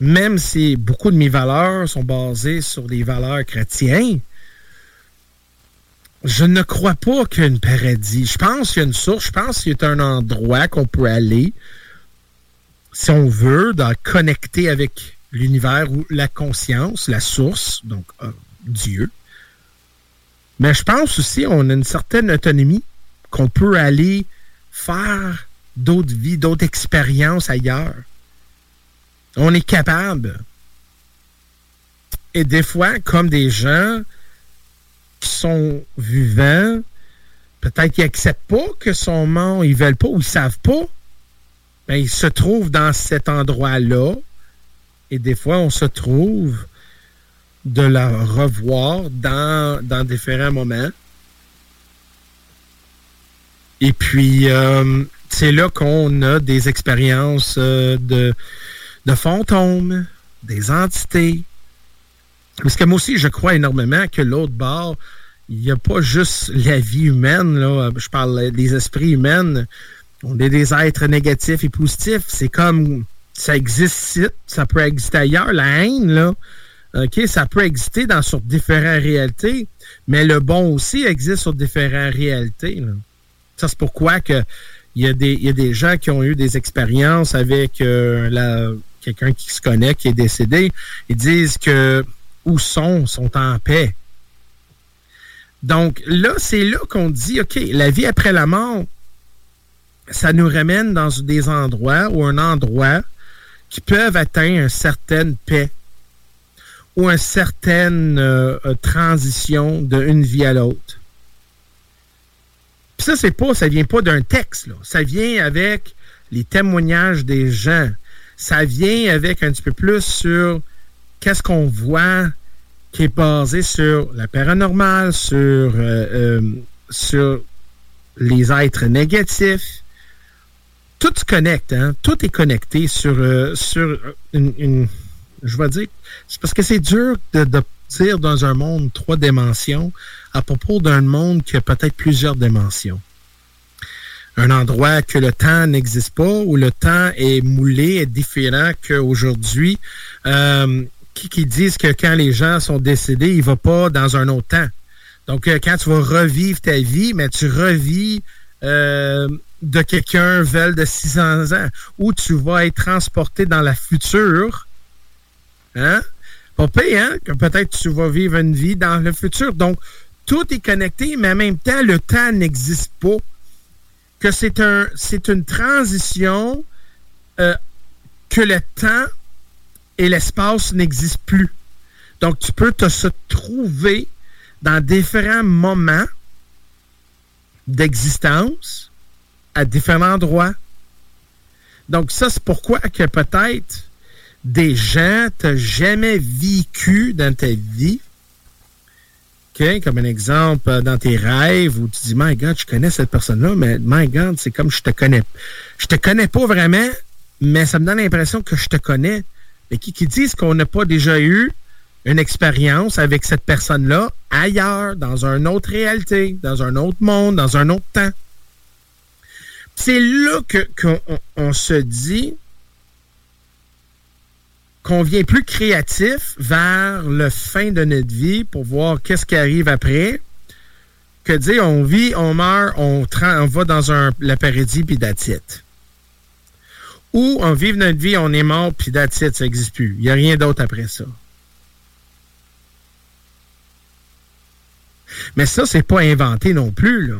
Même si beaucoup de mes valeurs sont basées sur des valeurs chrétiennes, je ne crois pas qu'il y a une paradis. Je pense qu'il y a une source, je pense qu'il y a un endroit qu'on peut aller, si on veut, dans connecter avec l'univers ou la conscience, la source, donc euh, Dieu. Mais je pense aussi qu'on a une certaine autonomie qu'on peut aller faire d'autres vies, d'autres expériences ailleurs. On est capable. Et des fois, comme des gens qui sont vivants, peut-être qu'ils n'acceptent pas que son monde, ils veulent pas ou ils savent pas, mais ben, ils se trouvent dans cet endroit-là. Et des fois, on se trouve de la revoir dans différents moments. Et puis, euh, c'est là qu'on a des expériences euh, de, de fantômes, des entités, parce que moi aussi, je crois énormément que l'autre bord, il n'y a pas juste la vie humaine, là. Je parle des esprits humains. On est des êtres négatifs et positifs. C'est comme ça existe ça peut exister ailleurs. La haine, là. OK, ça peut exister dans sur différentes réalités, mais le bon aussi existe sur différentes réalités. Ça, c'est pourquoi que il y, a des, y a des gens qui ont eu des expériences avec euh, quelqu'un qui se connaît, qui est décédé. Ils disent que où sont, sont en paix. Donc là, c'est là qu'on dit, OK, la vie après la mort, ça nous ramène dans des endroits ou un endroit qui peuvent atteindre une certaine paix ou une certaine euh, euh, transition d'une vie à l'autre. Ça, c'est pas, ça vient pas d'un texte, là. Ça vient avec les témoignages des gens. Ça vient avec un petit peu plus sur qu'est-ce qu'on voit qui est basé sur la paranormale, sur, euh, euh, sur les êtres négatifs. Tout se connecte, hein? Tout est connecté sur, euh, sur une, Je vais dire. C'est parce que c'est dur de dans un monde trois dimensions à propos d'un monde qui a peut-être plusieurs dimensions un endroit que le temps n'existe pas, où le temps est moulé, est différent qu'aujourd'hui. Euh, qui, disent que quand les gens sont décédés, ils ne vont pas dans un autre temps. Donc, euh, quand tu vas revivre ta vie, mais tu revis euh, de quelqu'un veulent de 600 ans, ou tu vas être transporté dans la future. Hein? Pas hein? Que peut-être tu vas vivre une vie dans le futur. Donc, tout est connecté, mais en même temps, le temps n'existe pas. Que c'est un, c'est une transition euh, que le temps et l'espace n'existe plus. Donc, tu peux te se trouver dans différents moments d'existence à différents endroits. Donc, ça, c'est pourquoi que peut-être des gens t'ont jamais vécu dans ta vie. Comme un exemple, euh, dans tes rêves où tu dis, My God, je connais cette personne-là, mais My God, c'est comme je te connais. Je te connais pas vraiment, mais ça me donne l'impression que je te connais mais qui, disent qu'on n'a pas déjà eu une expérience avec cette personne-là ailleurs, dans une autre réalité, dans un autre monde, dans un autre temps. C'est là qu'on se dit qu'on vient plus créatif vers le fin de notre vie pour voir qu'est-ce qui arrive après que dire on vit, on meurt, on, on va dans un, la paradis puis d'attitude. Ou on vit notre vie, on est mort puis d'attitude, ça n'existe plus. Il n'y a rien d'autre après ça. Mais ça, c'est pas inventé non plus.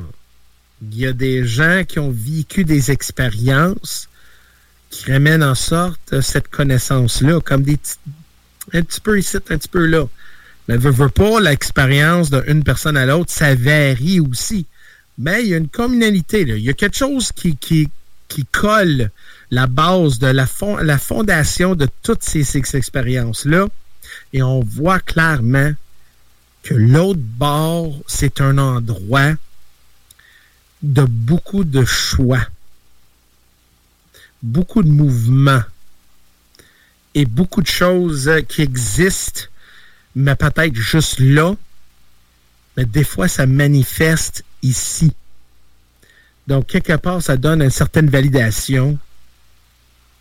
Il y a des gens qui ont vécu des expériences qui ramènent en sorte cette connaissance-là, comme des un petit peu ici, un petit peu là. Mais veut, veut pas, l'expérience d'une personne à l'autre, ça varie aussi. Mais il y a une communalité, là. il y a quelque chose qui, qui, qui colle la base de la, fond, la fondation de toutes ces, ces expériences-là. Et on voit clairement que l'autre bord, c'est un endroit de beaucoup de choix, beaucoup de mouvements et beaucoup de choses qui existent, mais peut-être juste là, mais des fois, ça manifeste ici. Donc, quelque part, ça donne une certaine validation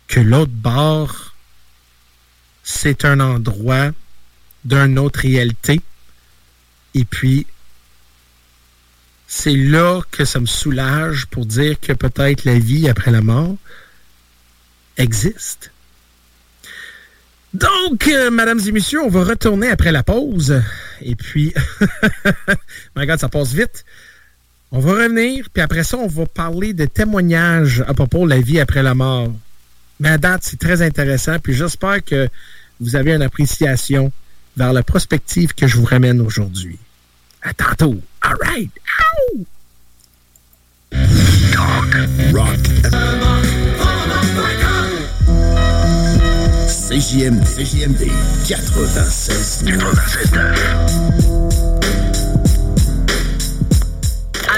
que l'autre bord, c'est un endroit d'une autre réalité et puis, c'est là que ça me soulage pour dire que peut-être la vie après la mort existe. Donc, euh, mesdames et messieurs, on va retourner après la pause. Et puis, regarde, ça passe vite. On va revenir, puis après ça, on va parler de témoignages à propos de la vie après la mort. À date, c'est très intéressant, puis j'espère que vous avez une appréciation vers la prospective que je vous ramène aujourd'hui. À tantôt. All right. CJMD, CJMD 96, 96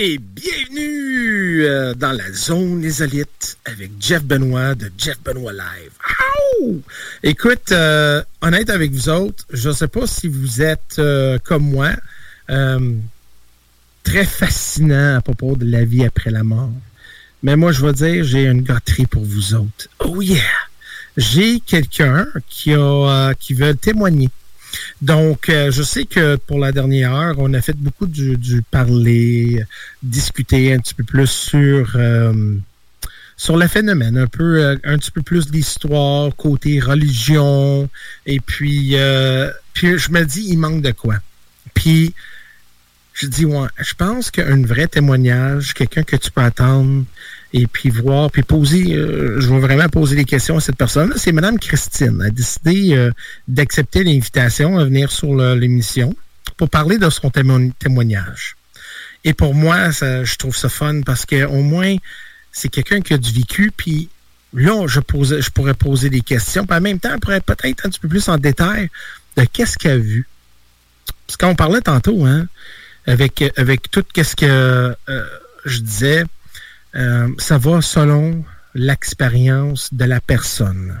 Et bienvenue euh, dans la zone des avec Jeff Benoît de Jeff Benoît Live. Écoute, euh, honnête avec vous autres, je ne sais pas si vous êtes euh, comme moi, très fascinant à propos de la vie après la mort. Mais moi, je vais dire, j'ai une gâterie pour vous autres. Oh yeah! J'ai quelqu'un qui, qui veut témoigner donc, euh, je sais que pour la dernière heure, on a fait beaucoup du, parler, discuter un petit peu plus sur, euh, sur le phénomène, un peu, euh, petit peu plus d'histoire, côté religion. Et puis, je me dis, il manque de quoi. Puis, je dis, je pense qu'un vrai témoignage, quelqu'un que tu peux attendre, et puis voir, puis poser, euh, je vais vraiment poser des questions à cette personne. C'est Mme Christine. Elle a décidé euh, d'accepter l'invitation à venir sur l'émission pour parler de son témoignage. Et pour moi, ça, je trouve ça fun parce que au moins, c'est quelqu'un qui a du vécu, puis là, je, posais, je pourrais poser des questions, puis en même temps, on pourrait peut-être un petit peu plus en détail de qu'est-ce qu'elle a vu. Parce qu'on parlait tantôt, hein, avec, avec tout qu'est-ce que euh, je disais, euh, ça va selon l'expérience de la personne.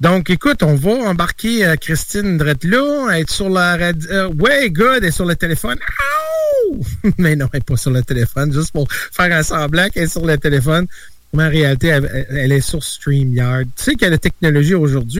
Donc, écoute, on va embarquer euh, Christine Dretla, être sur la radio. Euh, good, elle est sur le téléphone. Mais non, elle n'est pas sur le téléphone, juste pour faire un semblant qu'elle est sur le téléphone. Mais en réalité, elle, est sur StreamYard. Tu sais a la technologie aujourd'hui.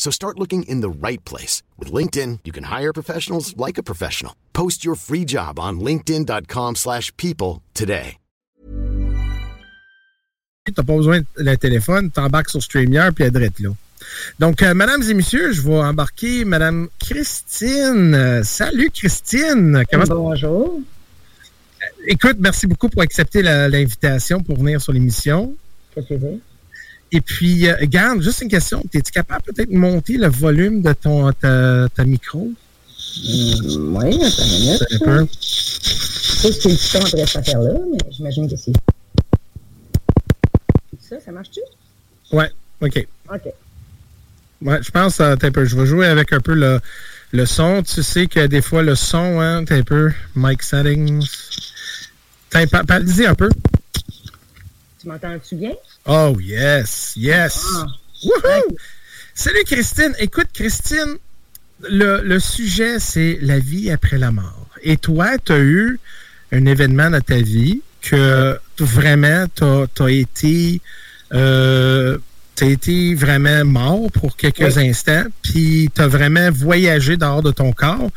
So start looking in the right place. With LinkedIn, you can hire professionals like a professional. Post your free job on linkedin.com slash people today. T'as pas besoin de le téléphone, t'embarques sur StreamYard puis elle là. Donc, euh, mesdames et messieurs, je vais embarquer Madame Christine. Euh, salut Christine. Comment Bonjour. Écoute, merci beaucoup pour accepter l'invitation pour venir sur l'émission. Quel plaisir. Et puis, euh, garde, juste une question. Es-tu capable peut-être de monter le volume de ton ta, micro? Mm, oui, attends une minute. Un peu. Je sais ce qu'il y a entre cette affaire-là, mais j'imagine que c'est. Ça, ça marche-tu? Ouais, OK. OK. Ouais, je pense, euh, un peu, je vais jouer avec un peu le, le son. Tu sais que des fois, le son, hein, un peu, mic settings. Parle-y un peu. Tu m'entends-tu bien? Oh, yes, yes. Ah. Woohoo! Salut, Christine. Écoute, Christine, le, le sujet, c'est la vie après la mort. Et toi, tu as eu un événement dans ta vie que vraiment, tu as, été euh, tu as été vraiment mort pour quelques instants, puis tu as vraiment voyagé dehors de ton corps.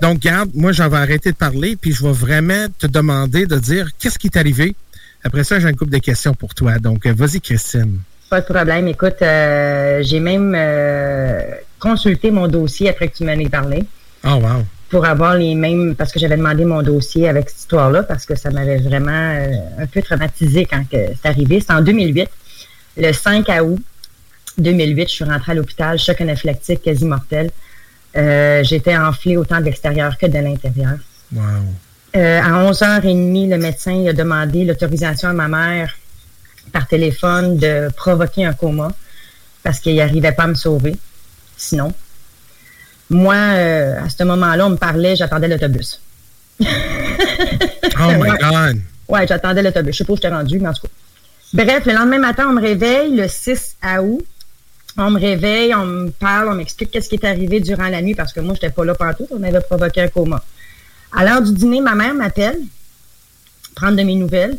Donc, garde, moi, j'en vais arrêter de parler, puis je vais vraiment te demander de dire qu'est-ce qui t'est arrivé. Après ça, j'ai un couple de questions pour toi. Donc, euh, vas-y, Christine. Pas de problème. Écoute, euh, j'ai même euh, consulté mon dossier après que tu m'en aies parlé. Oh, wow. Pour avoir les mêmes, parce que j'avais demandé mon dossier avec cette histoire-là, parce que ça m'avait vraiment un peu traumatisé quand c'est arrivé. C'était en 2008, le 5 août. 2008, je suis rentrée à l'hôpital, choc anaphylactique quasi mortel. J'étais enflée autant de l'extérieur que de l'intérieur. Wow. Euh, à 11h30, le médecin a demandé l'autorisation à ma mère par téléphone de provoquer un coma parce qu'il n'arrivait pas à me sauver. Sinon, moi, euh, à ce moment-là, on me parlait, j'attendais l'autobus. oh my God! Ouais, j'attendais l'autobus. Je sais pas où j'étais rendu, mais en tout cas. Bref, le lendemain matin, on me réveille le 6 août on me réveille, on me parle, on m'explique qu'est-ce qui est arrivé durant la nuit parce que moi, je n'étais pas là partout, on avait provoqué un coma. À l'heure du dîner, ma mère m'appelle, prendre de mes nouvelles.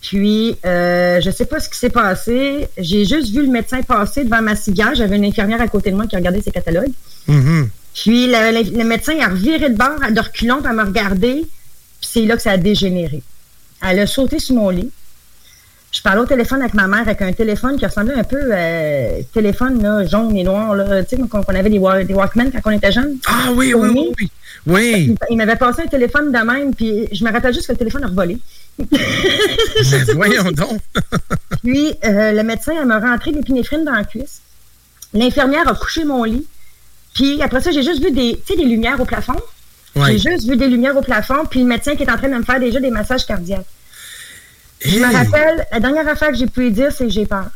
Puis, euh, je sais pas ce qui s'est passé. J'ai juste vu le médecin passer devant ma cigarre. J'avais une infirmière à côté de moi qui regardait ses catalogues. Mm-hmm. Puis, le, médecin a reviré de bord, de reculons, elle m'a regardé. Puis, c'est là que ça a dégénéré. Elle a sauté sur mon lit je parlais au téléphone avec ma mère avec un téléphone qui ressemblait un peu euh, téléphone là, jaune et noir. Là, tu sais, quand on avait des, des, Walkman quand on était jeune. Ah oui, oui, oui, oui. oui. Il, m'avait passé un téléphone de même, puis je me rappelle juste que le téléphone a revolé. voyons donc. puis euh, le médecin, elle m'a rentré l'épinéphrine dans la cuisse. L'infirmière a couché mon lit. Puis après ça, j'ai juste vu des, des lumières au plafond. J'ai juste vu des lumières au plafond, puis le médecin qui est en train de me faire déjà des massages cardiaques. Je me rappelle, la dernière affaire que j'ai pu lui dire, c'est que j'ai peur.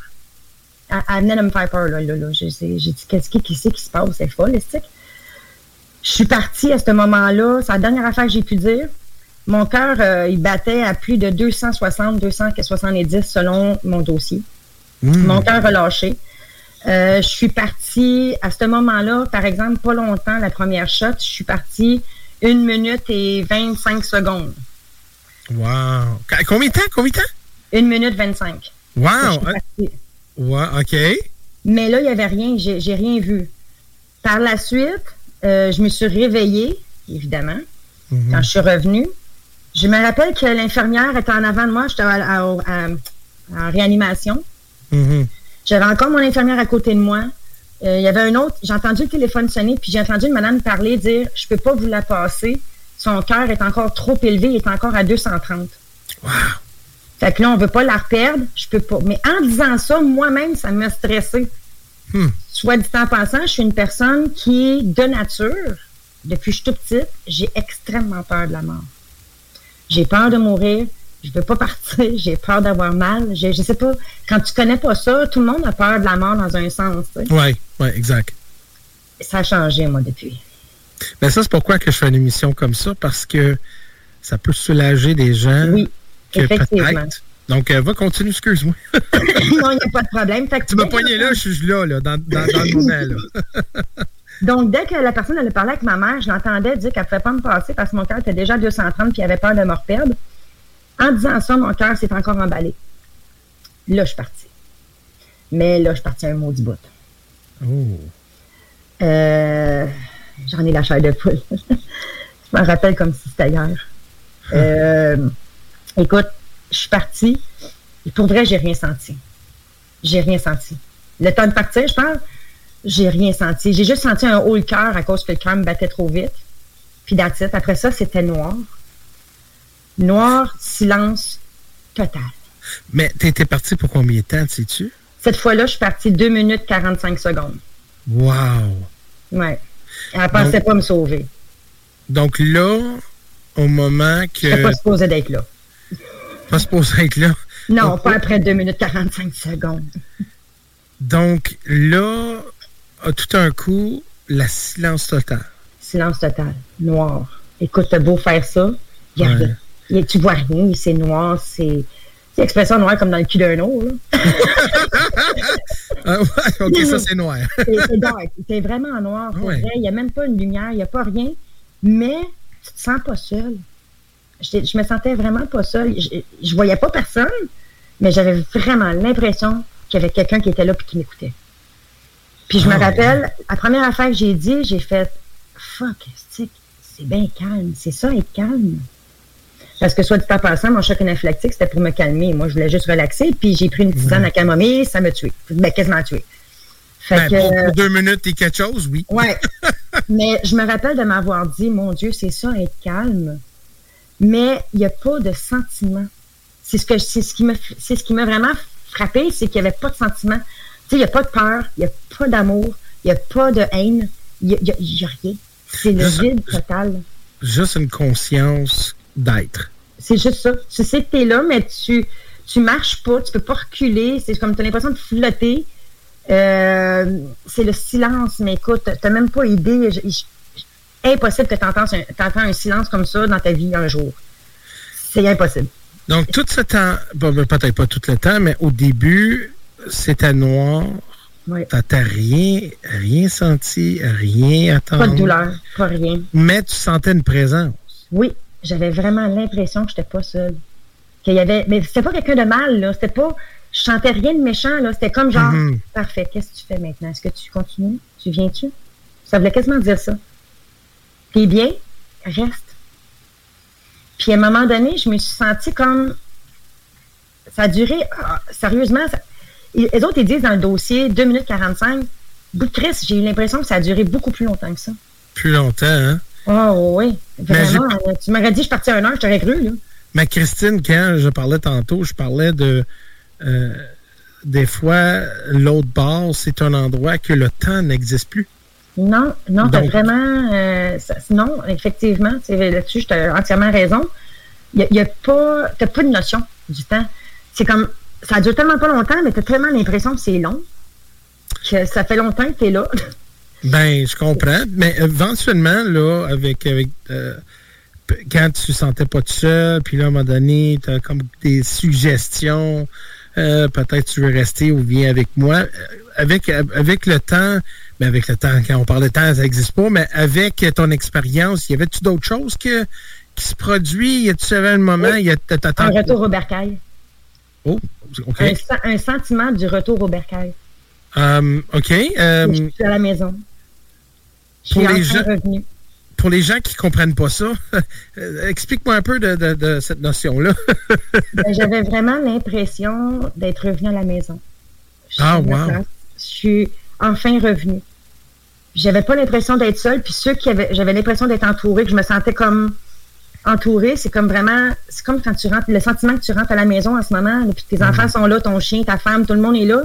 Elle, venait de me faire peur, là. là, là. J'ai dit, qu'est-ce qui, qui, qui se passe? C'est folle, Je suis partie à ce moment-là. C'est la dernière affaire que j'ai pu dire. Mon cœur, euh, il battait à plus de 260, 270 selon mon dossier. Hmm. Mon cœur relâché. Euh, je suis partie à ce moment-là, par exemple, pas longtemps, la première shot, je suis partie une minute et 25 secondes. Wow. Combien de temps? Combien de temps? Une minute 25. Wow. Ouais, OK. Mais là, il n'y avait rien. J'ai rien vu. Par la suite, euh, je me suis réveillée, évidemment, mm-hmm. quand je suis revenue. Je me rappelle que l'infirmière était en avant de moi. J'étais en réanimation. Mm-hmm. J'avais encore mon infirmière à côté de moi. Euh, il y avait un autre. J'ai entendu le téléphone sonner, puis j'ai entendu une madame parler, dire Je peux pas vous la passer son cœur est encore trop élevé, il est encore à 230. Wow. Fait que là, on veut pas la reperdre, je peux pas. Mais en disant ça, moi-même, ça m'a stressé. Hmm. Soit dit en passant, je suis une personne qui, de nature, depuis que je suis toute petite, j'ai extrêmement peur de la mort. J'ai peur de mourir, je veux pas partir, j'ai peur d'avoir mal. Je, je sais pas, quand tu connais pas ça, tout le monde a peur de la mort dans un sens. Oui, oui, exact. Ça a changé, moi, depuis. Mais ça, c'est pourquoi que je fais une émission comme ça, parce que ça peut soulager des gens. Oui, effectivement. Donc, euh, va continuer, excuse-moi. non, il n'y a pas de problème. tu m'as poigné là, je suis là, là, dans, dans, dans le moment. Là. Donc, dès que la personne allait parler avec ma mère, je l'entendais dire qu'elle ne pouvait pas me passer parce que mon cœur était déjà à 230 puis il avait peur de me reperdre. En disant ça, mon cœur s'est encore emballé. Là, je suis partie. Mais là, je suis partie à un maudit bout. Oh. Euh, J'en ai la chair de poule. je m'en rappelle comme si c'était hier. Euh, écoute, je suis partie. Et pour vrai, j'ai rien senti. J'ai rien senti. Le temps de partir, je pense, j'ai rien senti. J'ai juste senti un haut le cœur à cause que le cœur me battait trop vite. Puis that's Après ça, c'était noir. Noir, silence total. Mais tu étais parti pour combien de temps, sais-tu? Cette fois-là, je suis partie 2 minutes 45 secondes. Wow! Ouais. Elle ne pensait pas me sauver. Donc là, au moment que. Je pas supposée d'être là. Pas supposée être là? Non, pas après 2 minutes 45 secondes. Donc là, tout un coup, la silence total. Silence total. Noir. Écoute, t'as beau faire ça, il rien. tu vois rien, c'est noir, c'est. C'est expression noire comme dans le cul d'un autre. ah ok, ça c'est noir. c'est dark. C'est vraiment noir. Il n'y a même pas une lumière, il n'y a pas rien. Mais tu te sens pas seul. Je, je me sentais vraiment pas seul. Je, je voyais pas personne, mais j'avais vraiment l'impression qu'il y avait quelqu'un qui était là et qui m'écoutait. Puis je me ah, rappelle, la première affaire que j'ai dit, j'ai fait Fuck, c'est bien calme? C'est ça, être calme. Parce que soit dit en passant, mon choc anaphylactique, c'était pour me calmer. Moi, je voulais juste relaxer, puis j'ai pris une tisane à camomille, ça m'a tué. Ben, quasiment tué. Fait ben, pour, deux minutes et quelque chose, oui. Ouais. Mais je me rappelle de m'avoir dit, mon Dieu, c'est ça, être calme. Mais il n'y a pas de sentiment. C'est ce que c'est ce qui m'a c'est ce qui m'a vraiment frappé, c'est qu'il n'y avait pas de sentiment il n'y a pas de peur, il n'y a pas d'amour, il n'y a pas de haine, il n'y a, rien. C'est le vide total. Juste une conscience d'être. C'est juste ça. Tu sais que tu es là, mais tu tu marches pas, tu peux pas reculer. C'est comme tu as l'impression de flotter. Euh, c'est le silence, mais écoute, tu n'as même pas idée. impossible que tu entends un, un silence comme ça dans ta vie un jour. C'est impossible. Donc, tout ce temps, ben, peut-être pas tout le temps, mais au début, c'était noir. Oui. T'as rien, rien senti, rien attendu. Pas de douleur, pas rien. Mais tu sentais une présence. Oui, j'avais vraiment l'impression que j'étais pas seule. Qu'il y avait, mais c'était pas quelqu'un de mal, là. C'était pas, je sentais rien de méchant, là. C'était comme genre, mm-hmm. parfait, qu'est-ce que tu fais maintenant? Est-ce que tu continues? Tu viens-tu? Ça voulait quasiment dire ça. T'es bien? Reste. Puis à un moment donné, je me suis sentie comme, ça a duré, ah, sérieusement, ça, les autres, ils disent dans le dossier 2 minutes 45. Bout de Chris, j'ai eu l'impression que ça a duré beaucoup plus longtemps que ça. Plus longtemps, hein? Oh oui. Vraiment. Tu m'aurais dit je partais un heure, je t'aurais cru, là. Mais Christine, quand je parlais tantôt, je parlais de. Euh, des fois, l'autre bord, c'est un endroit que le temps n'existe plus. Non, non, t'as vraiment. Euh, non, effectivement, là-dessus, tu as entièrement raison. Il n'y a, pas. T'as pas de notion du temps. C'est comme ça dure tellement pas longtemps, mais tu as tellement l'impression que c'est long que ça fait longtemps que tu es là. Ben, je comprends. Mais éventuellement, là, avec, avec euh, quand tu sentais pas tout seul, puis là, à un moment donné, tu as comme des suggestions, euh, peut-être tu veux rester ou viens avec moi. Euh, avec, avec le temps, mais ben, avec le temps, quand on parle de temps, ça n'existe pas, mais avec ton expérience, y avait-tu d'autres choses que, qui se produisent? Y a-tu un moment? Y a, un retour au bercail. Oh, un, sentiment du retour au bercail. Um, OK. Um, je suis à la maison. Je pour les gens, revenu. Pour les gens qui ne comprennent pas ça, explique-moi un peu de, cette notion-là. Ben, j'avais vraiment l'impression d'être revenu à la maison. ah, wow. Je suis enfin revenu. J'avais pas l'impression d'être seule, puis ceux qui avaient, j'avais l'impression d'être entourée, que je me sentais comme entouré, c'est comme vraiment, c'est comme quand tu rentres, le sentiment que tu rentres à la maison en ce moment, puis tes enfants mm. sont là, ton chien, ta femme, tout le monde est là.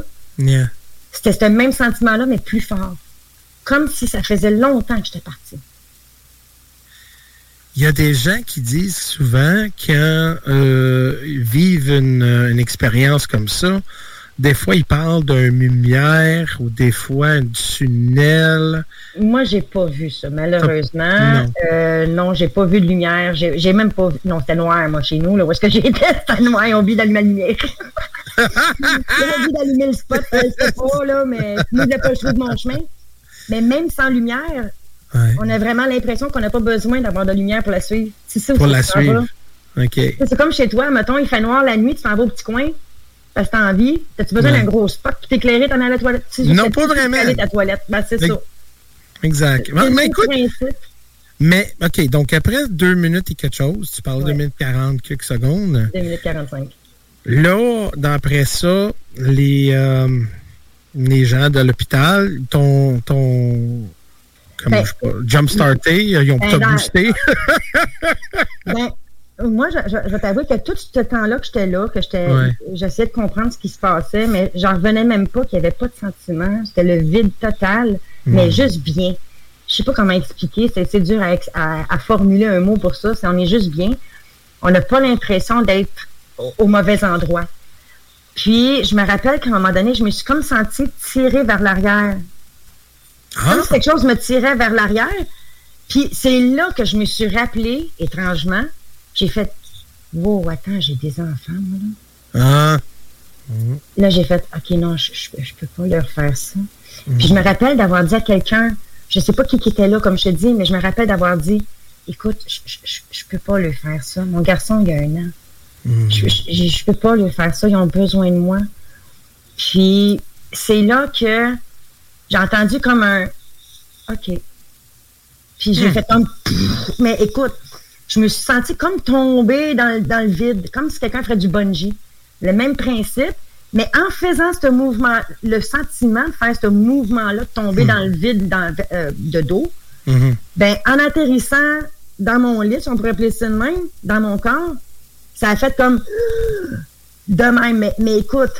C'était ce même sentiment-là, mais plus fort. Comme si ça faisait longtemps que j'étais partie. Il y a des gens qui disent souvent qu'ils euh, vivent une expérience comme ça, des fois, ils parlent d'un lumière ou des fois un tunnel. Moi, j'ai pas vu ça, malheureusement. Non, euh, non j'ai pas vu de lumière. J'ai même pas vu. Non, c'était noir, moi, chez nous. Là, où est-ce que j'étais? C'était noir. Ils ont oublié d'allumer la lumière. J'ai oublié d'allumer le spot. Je sais pas, là, mais je ne pas le choix de mon chemin. Mais même sans lumière, on a vraiment l'impression qu'on n'a pas besoin d'avoir de lumière pour la suivre. C'est ça Pour la suivre. OK. C'est comme chez toi. Mettons, il fait noir la nuit, tu t'en vas au petit coin parce que t'as envie. As-tu besoin d'un gros spot pour t'éclairer, t'en à la toilette? non, pas vraiment. Aller ta toilette. Ben, c'est ça. Exact. Mais, écoute. Mais, OK, donc après deux minutes et quelque chose, tu parles de 2 minutes 40 quelques secondes. 2 minutes 45. Là, d'après ça, les, euh, les gens de l'hôpital, ton, ton comment ben, je sais pas, jump starté, ils ont ben, boosté. ben, moi, je, je, je t'avoue que tout ce temps-là que j'étais là, que j'étais, j'essayais de comprendre ce qui se passait, mais j'en revenais même pas qu'il n'y avait pas de sentiment. C'était le vide total, mais juste bien. Je sais pas comment expliquer. C'est, dur à, formuler un mot pour ça. C'est on est juste bien. On n'a pas l'impression d'être au, mauvais endroit. Puis, je me rappelle qu'à un moment donné, je me suis comme sentie tirée vers l'arrière. Ah. Comme si quelque chose me tirait vers l'arrière. Puis, c'est là que je me suis rappelé, étrangement, j'ai fait Wow, attends, j'ai des enfants, moi, là. Ah. Là, j'ai fait OK, non, je, je, peux pas leur faire ça. Puis je me rappelle d'avoir dit à quelqu'un, je sais pas qui, qui était là, comme je te dis, mais je me rappelle d'avoir dit Écoute, je, je, je, peux pas leur faire ça. Mon garçon, il y a un an. Je, je, peux pas leur faire ça. Ils ont besoin de moi. Puis c'est là que j'ai entendu comme un OK. Puis j'ai hmm. fait comme mais écoute, je me suis sentie comme tombée dans, le vide, comme si quelqu'un ferait du bungee. Le même principe, mais en faisant ce mouvement, le sentiment de faire ce mouvement-là, de tomber dans le vide dans, euh, de dos, mm-hmm. ben, en atterrissant dans mon lit, si on pourrait appeler ça de même, dans mon corps, ça a fait comme de même. Mais, mais écoute,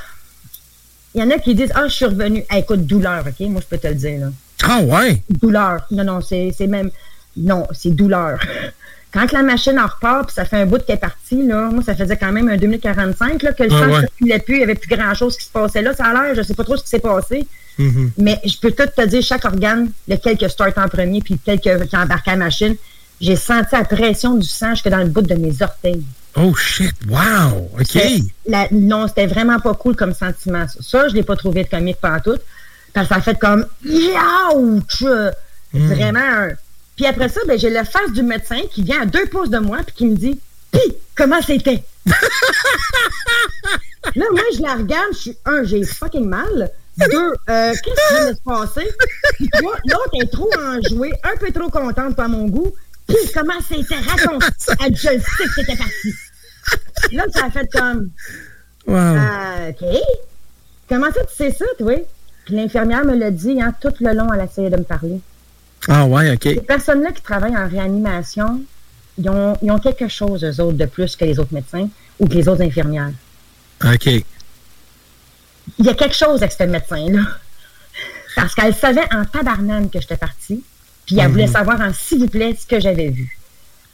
il y en a qui disent Ah, je suis revenu. écoute, douleur, OK? Moi, je peux te le dire. Là. Ah ouais? Douleur. Non, non, c'est même. Non, c'est douleur. Quand la machine en repart, puis ça fait un bout qu'elle est partie, là, moi, ça faisait quand même un 2045, là, que le sang ne circulait plus, il n'y avait plus grand-chose qui se passait là. Ça a l'air, je ne sais pas trop ce qui s'est passé. Mm-hmm. Mais je peux tout te dire, chaque organe, lequel qui start en premier, puis lequel qui a embarqué la machine, j'ai senti la pression du sang jusque dans le bout de mes orteils. Oh shit, wow, OK. non, c'était vraiment pas cool comme sentiment. Ça, je l'ai pas trouvé de comique tout. Parce que ça a fait comme, ouch! Mm. Vraiment un puis après ça, ben, j'ai la face du médecin qui vient à deux pouces de moi puis qui me dit Pis, comment c'était? là, moi, je la regarde, je suis un, j'ai fucking mal. Deux, euh, qu'est-ce qui vient de se passer? Puis trois, l'autre est trop enjouée, un peu trop contente à mon goût. Pis, comment c'était? Raconte. Elle, je sais que c'était parti. Là, ça a fait comme. Wow. Euh, OK. Comment ça, tu sais ça, toi? Puis l'infirmière me l'a dit, hein, tout le long, elle essayait de me parler. Ah ouais, OK. Ces personnes-là qui travaillent en réanimation, ils ont, ils ont quelque chose, eux autres, de plus que les autres médecins ou que les autres infirmières. OK. Il y a quelque chose avec ce médecin-là. Parce qu'elle savait en tabarnane que j'étais partie, puis elle voulait mhm. savoir en s'il vous plaît ce que j'avais vu.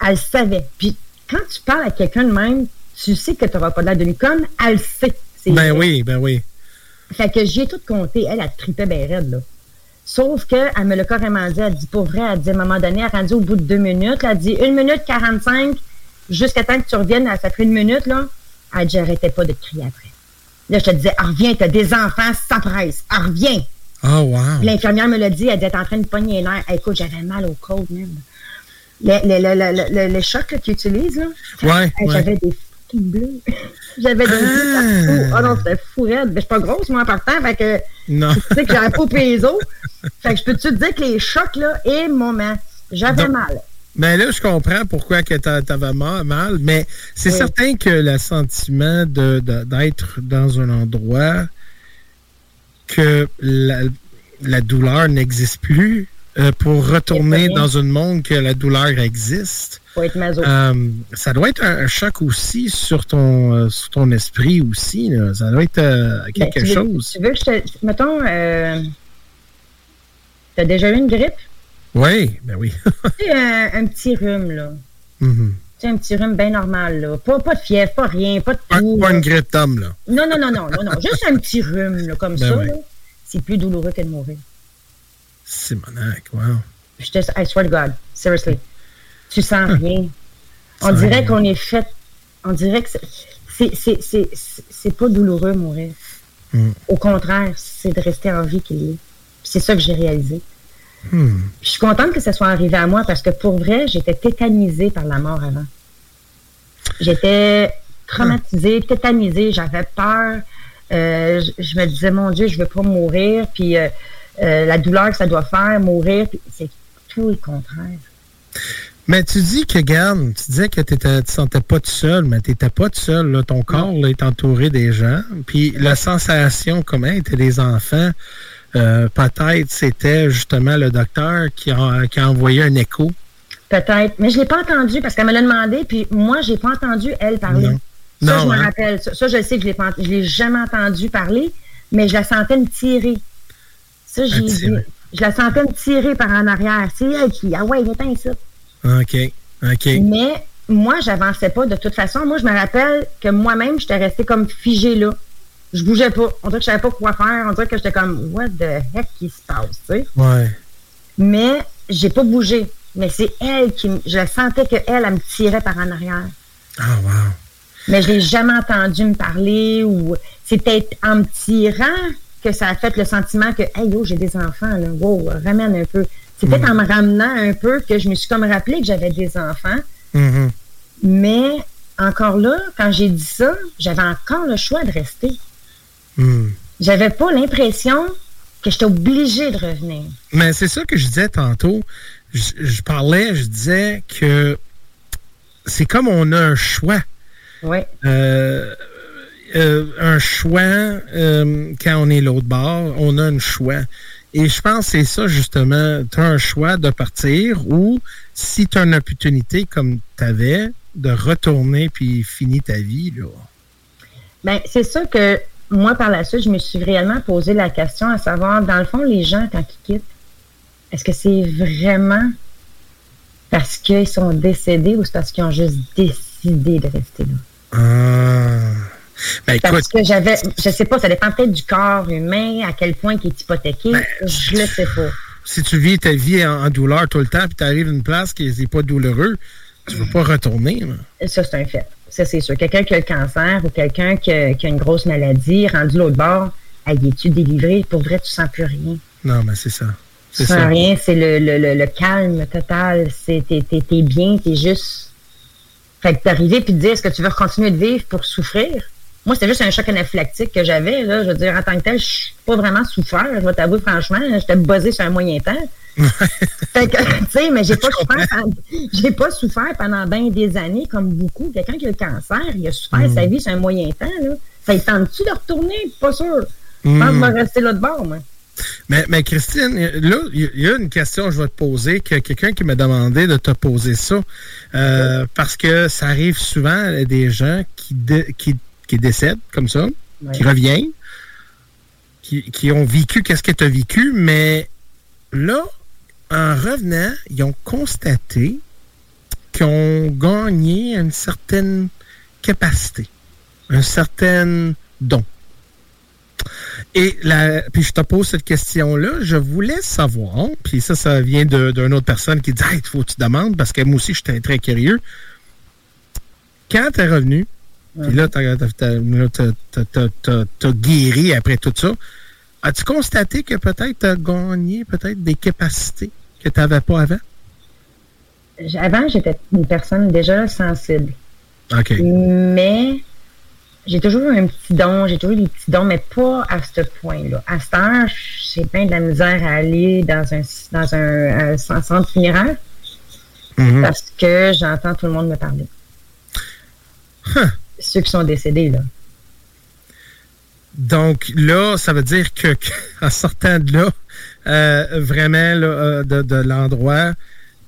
Elle savait. Puis quand tu parles à quelqu'un de même, tu sais que tu n'auras pas de l'air d'une conne, elle sait. Ben oui, ben oui. Fait que j'ai tout compté. Elle, a tripé bien raide, là. Sauf qu'elle me l'a carrément dit. Elle dit, pour vrai, elle dit, à un moment donné, elle a rendu au bout de deux minutes. Elle a dit, une minute 45, jusqu'à temps que tu reviennes, ça fait une minute, là. Elle dit, j'arrêtais pas de crier après. Là, je te disais, ah, reviens, t'as des enfants, ça presse. Ah, reviens. Oh, wow. L'infirmière me l'a dit, elle était en train de pogner l'air. écoute, j'avais mal au code, même. Le, le, le, le, choc qu'ils utilisent. Ouais. J'avais des bleu. J'avais des yeux partout. Ah non, c'était fou Mais je suis pas grosse, moi, en partant. Fait que. Non. Tu sais que j'avais pas péso. Fait que je peux te dire que les chocs, là, et moment, j'avais mal. Mais là, je comprends pourquoi que t'avais mal, mais c'est certain que le sentiment d'être de, d'être dans un endroit que la, la douleur n'existe plus, euh, pour retourner dans un monde que la douleur existe. Euh, ça doit être un, choc aussi sur ton, euh, sur ton esprit aussi. Là. Ça doit être ben, quelque chose. tu veux que je te. Mettons, tu as déjà eu une grippe? Oui, ben oui. tu sais, un, petit rhume, là. Mm-hmm. Tu sais, un petit rhume bien normal, là. Pas, pas de fièvre, pas rien, pas de tout. Pas, une grippe d'homme, là. Non, non, non, non, non, non. Juste un petit rhume, là, comme ben ça, là. C'est plus douloureux que de mourir. Simonac, wow. Je te, I swear to God, seriously. Tu sens rien. On dirait qu'on est fait. On dirait que c'est pas douloureux mourir. Hmm. Au contraire, c'est de rester en vie qu'il est. C'est ça que j'ai réalisé. Hmm. Je suis contente que ça soit arrivé à moi parce que pour vrai, j'étais tétanisée par la mort avant. J'étais traumatisée, tétanisée, j'avais peur. Euh, je, me disais, mon Dieu, je veux pas mourir. Puis euh, euh, la douleur que ça doit faire, mourir, c'est tout le contraire. Mais tu dis que, garde, tu disais que tu ne te sentais pas tout seul, mais tu n'étais pas tout seul. Ton corps est entouré des gens. Puis la sensation, comment était des enfants, euh, peut-être c'était justement le docteur qui a, qui a envoyé un écho. Peut-être, mais je ne l'ai pas entendu parce qu'elle me l'a demandé, puis moi, je n'ai pas entendu elle parler. Ça, je me hein? rappelle. Ça, je sais que je ne l'ai jamais entendu parler, mais je la sentais me tirer. Ça, Je la sentais me tirer par en arrière. C'est elle qui, ah ouais, éteins ça. OK. OK. Mais moi, j'avançais pas de toute façon. Moi, je me rappelle que moi-même, j'étais restée comme figée là. Je bougeais pas. On dirait que je savais pas quoi faire. On dirait que j'étais comme, what the heck qui se passe, tu sais? Ouais. Mais j'ai pas bougé. Mais c'est elle qui, je sentais qu'elle, elle, elle me tirait par en arrière. Ah, wow. Mais je l'ai jamais entendu me parler ou c'était en me tirant que ça a fait le sentiment que, hey, yo, j'ai des enfants, là. Wow, ramène un peu. C'est peut-être mm. en me ramenant un peu que je me suis comme rappelé que j'avais des enfants. Mm-hmm. Mais encore là, quand j'ai dit ça, j'avais encore le choix de rester. Mm. J'avais pas l'impression que j'étais obligée de revenir. Mais c'est ça que je disais tantôt. Je, parlais, je disais que c'est comme on a un choix. Oui. Euh, euh, un choix euh, quand on est l'autre bord, on a un choix. Et je pense que c'est ça, justement. Tu as un choix de partir ou si tu as une opportunité comme tu avais, de retourner puis finir ta vie. Là. Bien, c'est ça que moi, par la suite, je me suis réellement posé la question à savoir, dans le fond, les gens, quand ils quittent, est-ce que c'est vraiment parce qu'ils sont décédés ou c'est parce qu'ils ont juste décidé de rester là? Ah. Ben, Parce que j'avais, je sais pas, ça dépend peut-être du corps humain, à quel point il est hypothéqué. Ben, je le sais pas. Si tu vis ta vie en, douleur tout le temps, puis tu arrives à une place qui n'est pas douloureux, tu ne veux pas retourner. Ça, c'est un fait. Ça, c'est sûr. Quelqu'un qui a le cancer ou quelqu'un qui, a une grosse maladie, rendu l'autre bord, es tu délivré? Pour vrai, tu sens plus rien. Non, mais c'est ça. Tu sens rien, c'est le, le, le, calme total. T'es es, bien, t'es juste. Fait que t'arriver puis te dire est-ce que tu veux continuer de vivre pour souffrir? Moi, c'était juste un choc anaphylactique que j'avais. Là. Je veux dire, en tant que tel, je suis pas vraiment souffert. Je vais t'avouer franchement. J'étais buzzé sur un moyen temps. fait que, tu sais, mais j'ai pas souffert j'ai pas souffert pendant bien des années comme beaucoup. Quelqu'un qui a le cancer, il a souffert sa mm. vie sur un moyen temps. Là. Ça il tente-tu de retourner? Pas sûr. Je pense que je vais mm. rester là de bord, moi. Mais, mais, Christine, là, il y a une question que je vais te poser, que quelqu'un qui m'a demandé de te poser ça, euh, parce que ça arrive souvent à des gens qui, qui qui décèdent comme ça, qui reviennent, qui, ont vécu qu'est-ce que tu as vécu, mais là, en revenant, ils ont constaté qu'ils ont gagné une certaine capacité, un certain don. Et la, puis je te pose cette question-là, je voulais savoir, puis ça, ça vient d'une autre personne qui dit Il faut que tu demandes, parce que moi aussi, j'étais très curieux. Quand tu es revenu, puis là, tu as, guéri après tout ça. As-tu constaté que peut-être tu as gagné peut-être des capacités que tu n'avais pas avant? Avant, j'étais une personne déjà sensible. OK. Mais j'ai toujours eu un petit don, j'ai toujours eu des petits dons, mais pas à ce point-là. À ce temps, j'ai plein de la misère à aller dans un, dans un, centre funéraire mm-hmm. parce que j'entends tout le monde me parler ceux qui sont décédés. Là. Donc là, ça veut dire que, en sortant de là, vraiment de, l'endroit.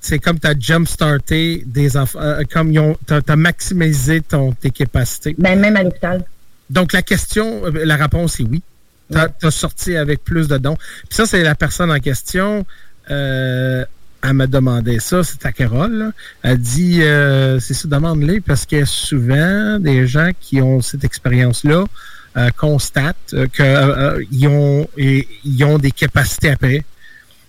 C'est comme tu as jump-starté des enfants, comme tu as, maximisé ton, tes capacités. Ben, même à l'hôpital. Donc, la question, la réponse est oui. Tu as, sorti avec plus de dons. Puis ça, c'est la personne en question. Euh, elle m'a demandé ça, c'est à Carole. Elle dit, euh, c'est ça, demande-les, parce que souvent, des gens qui ont cette expérience-là euh, constatent qu'ils ont, ils ont des capacités après.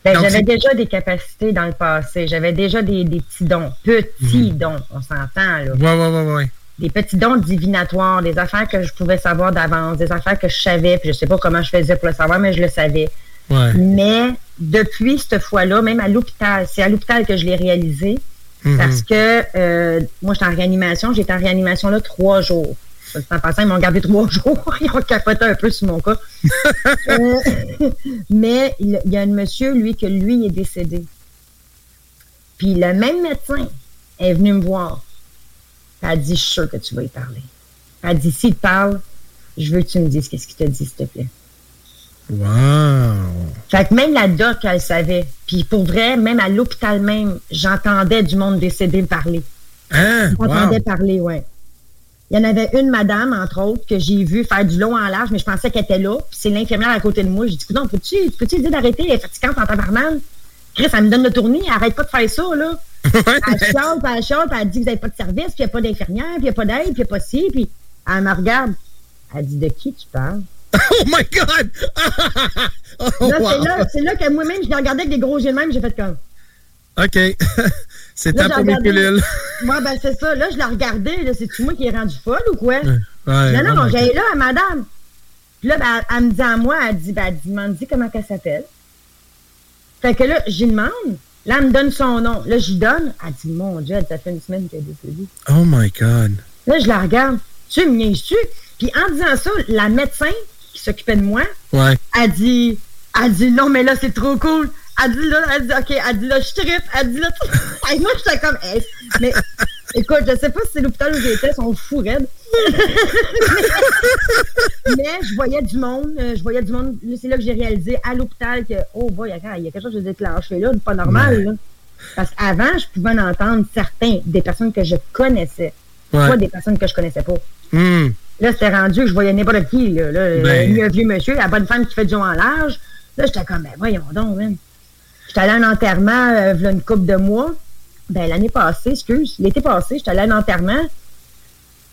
Ben, j'avais déjà des capacités dans le passé. J'avais déjà des, petits dons. Petits mhm. dons, on s'entend, là. Oui, oui, oui, oui des petits dons divinatoires, des affaires que je pouvais savoir d'avance, des affaires que je savais, puis je sais pas comment je faisais pour le savoir, mais je le savais. Mais depuis cette fois-là, même à l'hôpital, c'est à l'hôpital que je l'ai réalisé, mhm. parce que euh, moi, j'étais en réanimation, j'étais en réanimation là trois jours. En passant, ils m'ont gardé trois jours. Ils ont capoté un peu sur mon cas. Euh, mais il, y a un monsieur, lui, que lui est décédé. Puis le même médecin est venu me voir. Elle a dit, je suis sûre que tu vas y parler. Elle a dit, s'il te parle, je veux que tu me dises qu'est-ce qu'il te dit, s'il te plaît. Wow! Fait que même la doc, elle savait. Puis pour vrai, même à l'hôpital même, j'entendais du monde décédé parler. Hein? J'entendais parler, ouais. Il y en avait une madame, entre autres, que j'ai vu faire du long en large, mais je pensais qu'elle était là. Puis c'est l'infirmière à côté de moi. J'ai dit, non, peux-tu peux dire d'arrêter? Elle est fatigante en tabarnak. Chris, elle me donne le tournis. Arrête pas de faire ça, là elle chante, elle chante, elle dit que vous n'avez pas de service, puis il n'y a pas d'infirmière, puis il n'y a pas d'aide, puis il n'y a pas ci, puis elle me regarde. Elle dit de qui tu parles? Oh my God! oh, là, c'est là, que moi-même, je l'ai regardé avec des gros yeux de même, j'ai fait comme. OK. c'est ta pour mes pilules. Moi, ben c'est ça. Là, je l'ai regardé. C'est-tu moi qui est rendu folle ou quoi? Ouais, non, non, j'ai là, madame. Puis là, ben, elle, me dit à moi, elle dit, ben, elle demande dit comment elle s'appelle. Fait que là, j'y demande. Là, elle me donne son nom. Là, j'y donne. Elle dit, mon Dieu, ça fait une semaine qu'elle est décédée. Oh my God. Là, je la regarde. Tu me niaises-tu? Puis en disant ça, la médecin s'occupait de moi, ouais. a dit, a dit, non, mais là, c'est trop cool. Elle dit là, elle dit, OK, elle dit là, je tripe. Elle dit là, et moi, j'étais comme, hey. mais écoute, je sais pas si c'est l'hôpital où j'étais, sont fous raides. mais, je voyais du monde, euh, je voyais du monde. C'est là que j'ai réalisé à l'hôpital que, oh, boy, il y a quelque chose de déclenché là, pas normal. Là. Parce qu'avant, je pouvais en entendre certains, des personnes que je connaissais, pas des personnes que je connaissais pas. Hmm. Là, c'était rendu que je voyais n'importe qui. Là, là ben... un vieux monsieur, la bonne femme qui fait du en large. Là, j'étais comme, ben voyons donc, même. J'étais allé à un enterrement euh, il a une couple de mois. Ben, l'année passée, excuse, l'été passé, j'étais allé à un enterrement.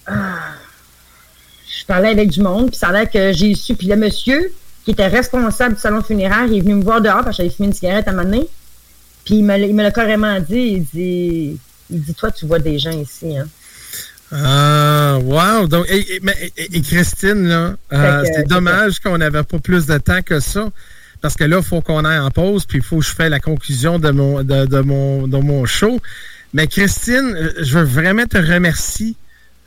Ah, je parlais avec du monde, puis ça a l'air que j'ai su. Puis le monsieur qui était responsable du salon funéraire, il est venu me voir dehors parce que j'avais fumé une cigarette à un moment donné. Puis il me l'a carrément dit. Il dit, il dit, toi, tu vois des gens ici, hein. Ah, wow! Donc, et, Christine, là, euh, c'est dommage qu'on n'avait pas plus de temps que ça parce que là, il faut qu'on aille en pause, puis il faut que je fasse la conclusion de mon, de, mon, de mon show. Mais Christine, je veux vraiment te remercier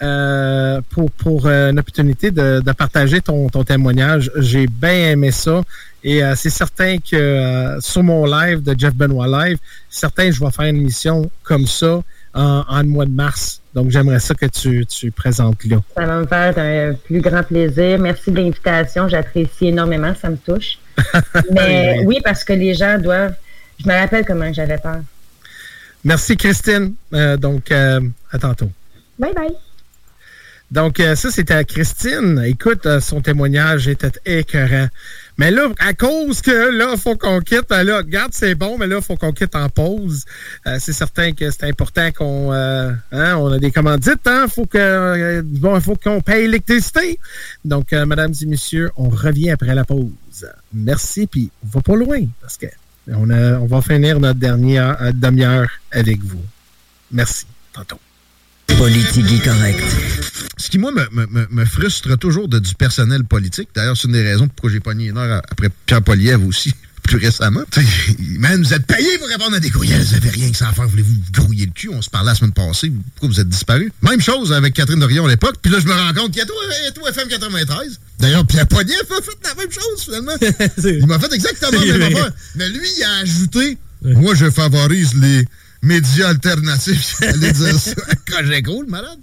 euh, pour, pour euh, l'opportunité de, de, partager ton, ton témoignage. J'ai bien aimé ça. Et euh, c'est certain que sur mon live de Jeff Benoit Live, certain je vais faire une émission comme ça en, en mois de mars. Donc, j'aimerais ça que tu, tu présentes là. Ça va me faire un plus grand plaisir. Merci de l'invitation. J'apprécie énormément. Ça me touche. Mais oui, parce que les gens doivent. Je me rappelle comment j'avais peur. Merci, Christine. Euh, donc, euh, à tantôt. Bye bye. Donc, euh, ça, c'était Christine. Écoute, son témoignage était écœurant. Mais là, à cause que là, faut qu'on quitte, ben là, regarde, c'est bon, mais là, faut qu'on quitte en pause. Euh, c'est certain que c'est important qu'on euh, hein, on a des commandites, hein? Faut que euh, bon, faut qu'on paye l'électricité. Donc, mesdames et messieurs, on revient après la pause. Merci, puis on va pas loin, parce que on, on va finir notre dernière demi-heure avec vous. Merci. Tantôt. Politique correct. Ce qui, moi, me, frustre toujours de du personnel politique. D'ailleurs, c'est une des raisons pourquoi j'ai pogné une heure après Pierre Poliev aussi, plus récemment. Man, vous êtes payé pour répondre à des courriels. Vous n'avez rien que ça à faire. Voulez-vous grouiller le cul? On se parlait la semaine passée. Pourquoi vous êtes disparu? Même chose avec Catherine Dorion à l'époque. Puis là, je me rends compte qu'il y a tout, FM 93. D'ailleurs, Pierre Poliev a fait la même chose, finalement. il m'a fait exactement la même affaire. Mais lui, il a ajouté, moi, je favorise les médias alternatifs. J'allais dire ça. Quand j'ai cool, malade.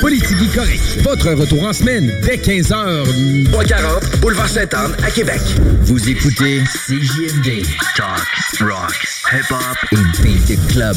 Politique correct. Votre retour en semaine dès 15h. 340 Boulevard Sainte-Anne à Québec. Vous écoutez CJMD. Talk, rock, hip-hop et beat club.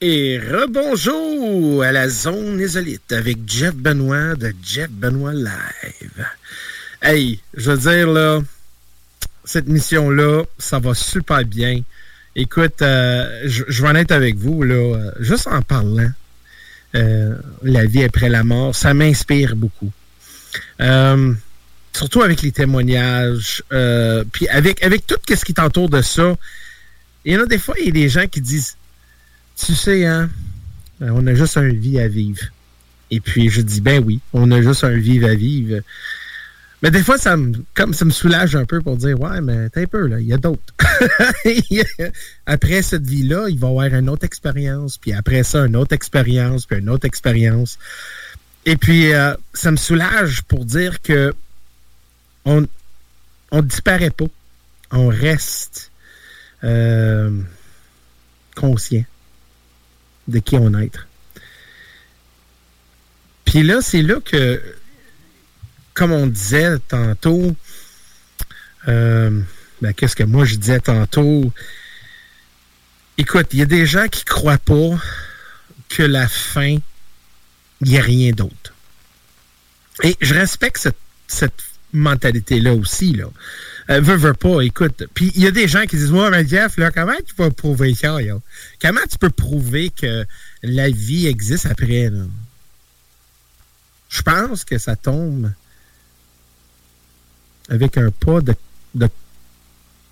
Et rebonjour à la zone isolite avec Jeff Benoît de Jeff Benoît Live. Hey, je veux dire, là, cette mission-là, ça va super bien. Écoute, euh, je, vais en être avec vous, là, euh, juste en parlant. Euh, la vie après la mort, ça m'inspire beaucoup. surtout avec les témoignages, puis avec, avec tout ce qui t'entoure de ça. Il y en a des fois, il y a des gens qui disent tu sais, hein, ben, on a juste un vie à vivre. Et puis je dis, ben oui, on a juste un vivre à vivre. Mais des fois, ça me, comme ça me soulage un peu pour dire, ouais, mais t'es un peu, là, il y a d'autres. après cette vie-là, il va y avoir une autre expérience, puis après ça, une autre expérience, puis une autre expérience. Et puis, euh, ça me soulage pour dire que on on disparaît pas. On reste euh, conscient de qui on est. Puis là, c'est là que, comme on disait tantôt, euh, ben, qu'est-ce que moi je disais tantôt? Écoute, il y a des gens qui croient pas que la fin, il n'y a rien d'autre. Et je respecte cette, mentalité-là aussi. Euh, veux, pas, écoute. Puis il y a des gens qui disent Ouais, mais Jeff, là, comment tu peux prouver ça, là? Comment tu peux prouver que la vie existe après? Je pense que ça tombe avec un pas de, de,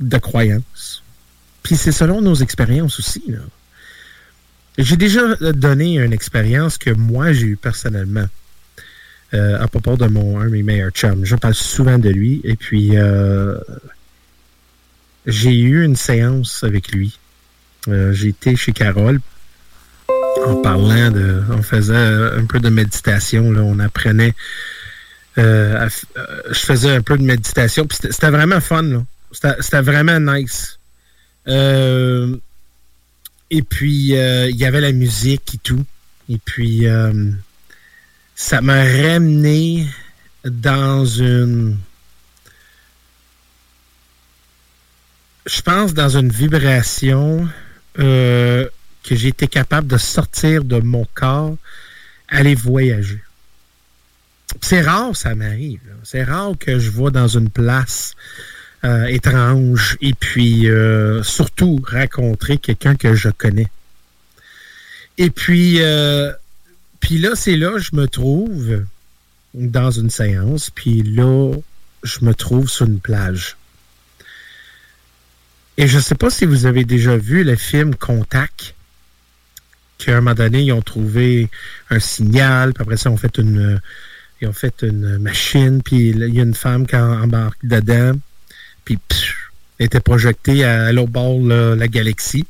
de croyance. Puis c'est selon nos expériences aussi. J'ai déjà donné une expérience que moi j'ai eue personnellement. Euh, à propos de mon un de mes meilleurs. Je parle souvent de lui. Et puis, euh, j'ai eu une séance avec lui. Euh, j'ai été chez Carole en parlant de. On faisait un peu de méditation. Là, on apprenait. je faisais un peu de méditation. C'était vraiment fun. C'était vraiment nice. et puis, il y avait la musique et tout. Et puis, ça m'a ramené dans une. Je pense dans une vibration euh, que j'ai été capable de sortir de mon corps, aller voyager. C'est rare, ça m'arrive. C'est rare que je vois dans une place euh, étrange et puis euh, surtout rencontrer quelqu'un que je connais. Et puis, puis là, c'est là je me trouve dans une séance, puis là, je me trouve sur une plage. Et je ne sais pas si vous avez déjà vu le film Contact, qu'à un moment donné, ils ont trouvé un signal, puis après ça, ils ont fait une, ils ont fait une machine, puis il y a une femme qui embarque dedans, puis elle était projetée à, l'autre bord de la galaxie.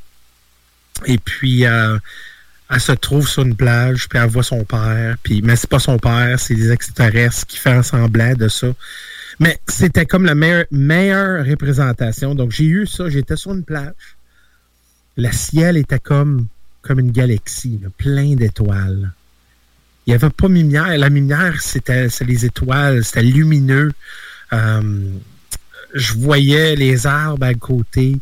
Et puis, euh, elle se trouve sur une plage, puis elle voit son père, puis mais c'est pas son père, c'est des extraterrestres qui font semblant de ça. Mais c'était comme la meilleure, représentation. Donc j'ai eu ça, j'étais sur une plage. Le ciel était comme, comme une galaxie, plein d'étoiles. Il n'y avait pas de lumière. La lumière, c'était les étoiles, c'était lumineux. Euh, je voyais les arbres à côté.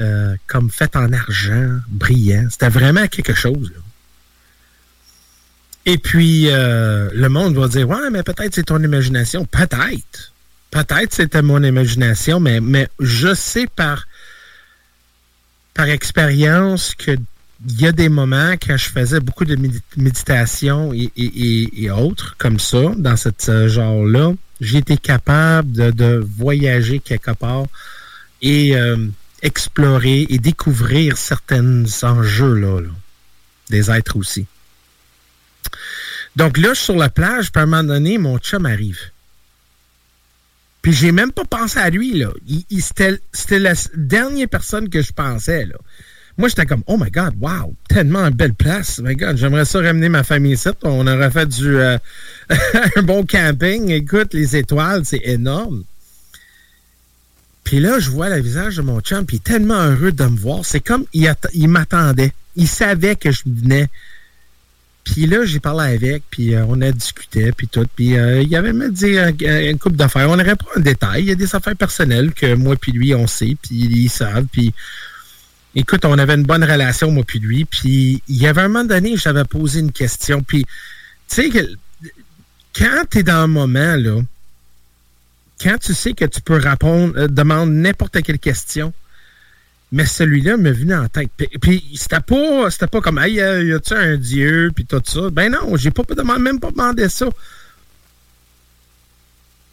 Euh, comme fait en argent, brillant. C'était vraiment quelque chose. Et puis, euh, le monde va dire, ouais, mais peut-être c'est ton imagination. Peut-être. Peut-être c'était mon imagination, mais, mais je sais par, par expérience que il y a des moments quand je faisais beaucoup de méditation et, et, autres comme ça, dans ce genre-là, été capable de, voyager quelque part et euh, explorer et découvrir certains enjeux là, des êtres aussi. Donc là, je suis sur la plage, puis à un moment donné, mon chum arrive. Puis j'ai même pas pensé à lui, là. Il, c'était, la dernière personne que je pensais, là. Moi, j'étais comme, oh my God, wow, tellement une belle place. My God, j'aimerais ça ramener ma famille ici. On aurait fait du euh, un bon camping. Écoute, les étoiles, c'est énorme. Puis là, je vois le visage de mon chum, puis tellement heureux de me voir. C'est comme il m'attendait. Il savait que je venais. Puis là, j'ai parlé avec, puis euh, on a discuté, puis tout. Puis euh, il avait me dit une couple d'affaires. On n'aurait pas un détail. Il y a des affaires personnelles que moi puis lui, on sait, puis ils savent. Puis écoute, on avait une bonne relation, moi puis lui. Puis il y avait un moment donné, j'avais posé une question. Puis, tu sais, quand tu es dans un moment, là, quand tu sais que tu peux répondre, euh, demande n'importe quelle question, mais celui-là me venu en tête. Puis, c'était pas, c'était pas comme, hey, y a-tu un Dieu, puis tout ça? Ben non, j'ai pas même pas demandé ça.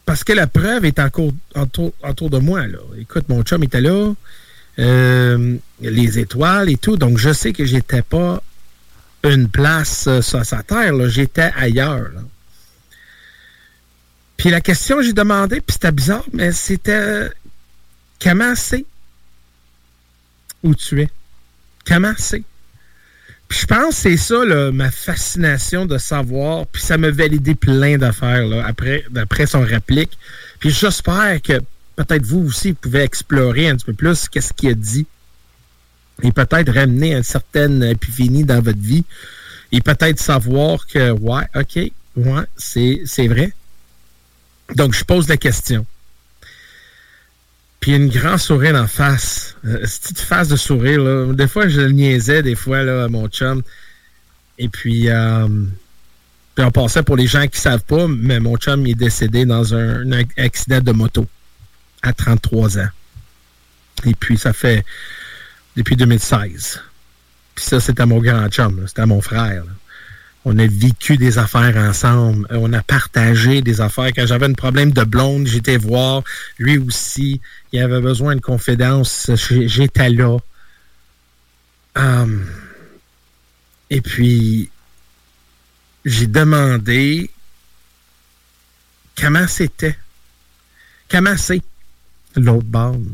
Parce que la preuve est encore autour, de moi, là. Écoute, mon chum était là, euh, les étoiles et tout, donc je sais que j'étais pas une place euh, sur sa terre, j'étais ailleurs. Puis la question que j'ai demandé, puis c'était bizarre, mais c'était comment c'est où tu es? Comment c'est? Puis je pense que c'est ça, ma fascination de savoir. Puis ça me validé plein d'affaires après, après son réplique. Puis j'espère que peut-être vous aussi, vous pouvez explorer un petit peu plus qu'est-ce qu'il a dit. Et peut-être ramener une certaine épiphanie dans votre vie. Et peut-être savoir que, ouais, OK, ouais, c'est vrai. Donc, je pose la question. Puis une grand sourire en face. Euh, cette face de sourire, là. Des fois, je le niaisais, des fois, là, à mon chum. Et puis, euh, puis on passait pour les gens qui savent pas, mais mon chum est décédé dans un, accident de moto à 33 ans. Et puis, ça fait depuis 2016. Puis ça, c'était mon grand chum, c'était mon frère. Là on a vécu des affaires ensemble, euh, on a partagé des affaires. Quand j'avais un problème de blonde, j'étais voir. Lui aussi, il avait besoin de confidence, j'étais là. Hum. et puis, j'ai demandé comment c'était. Comment c'est? L'autre bande.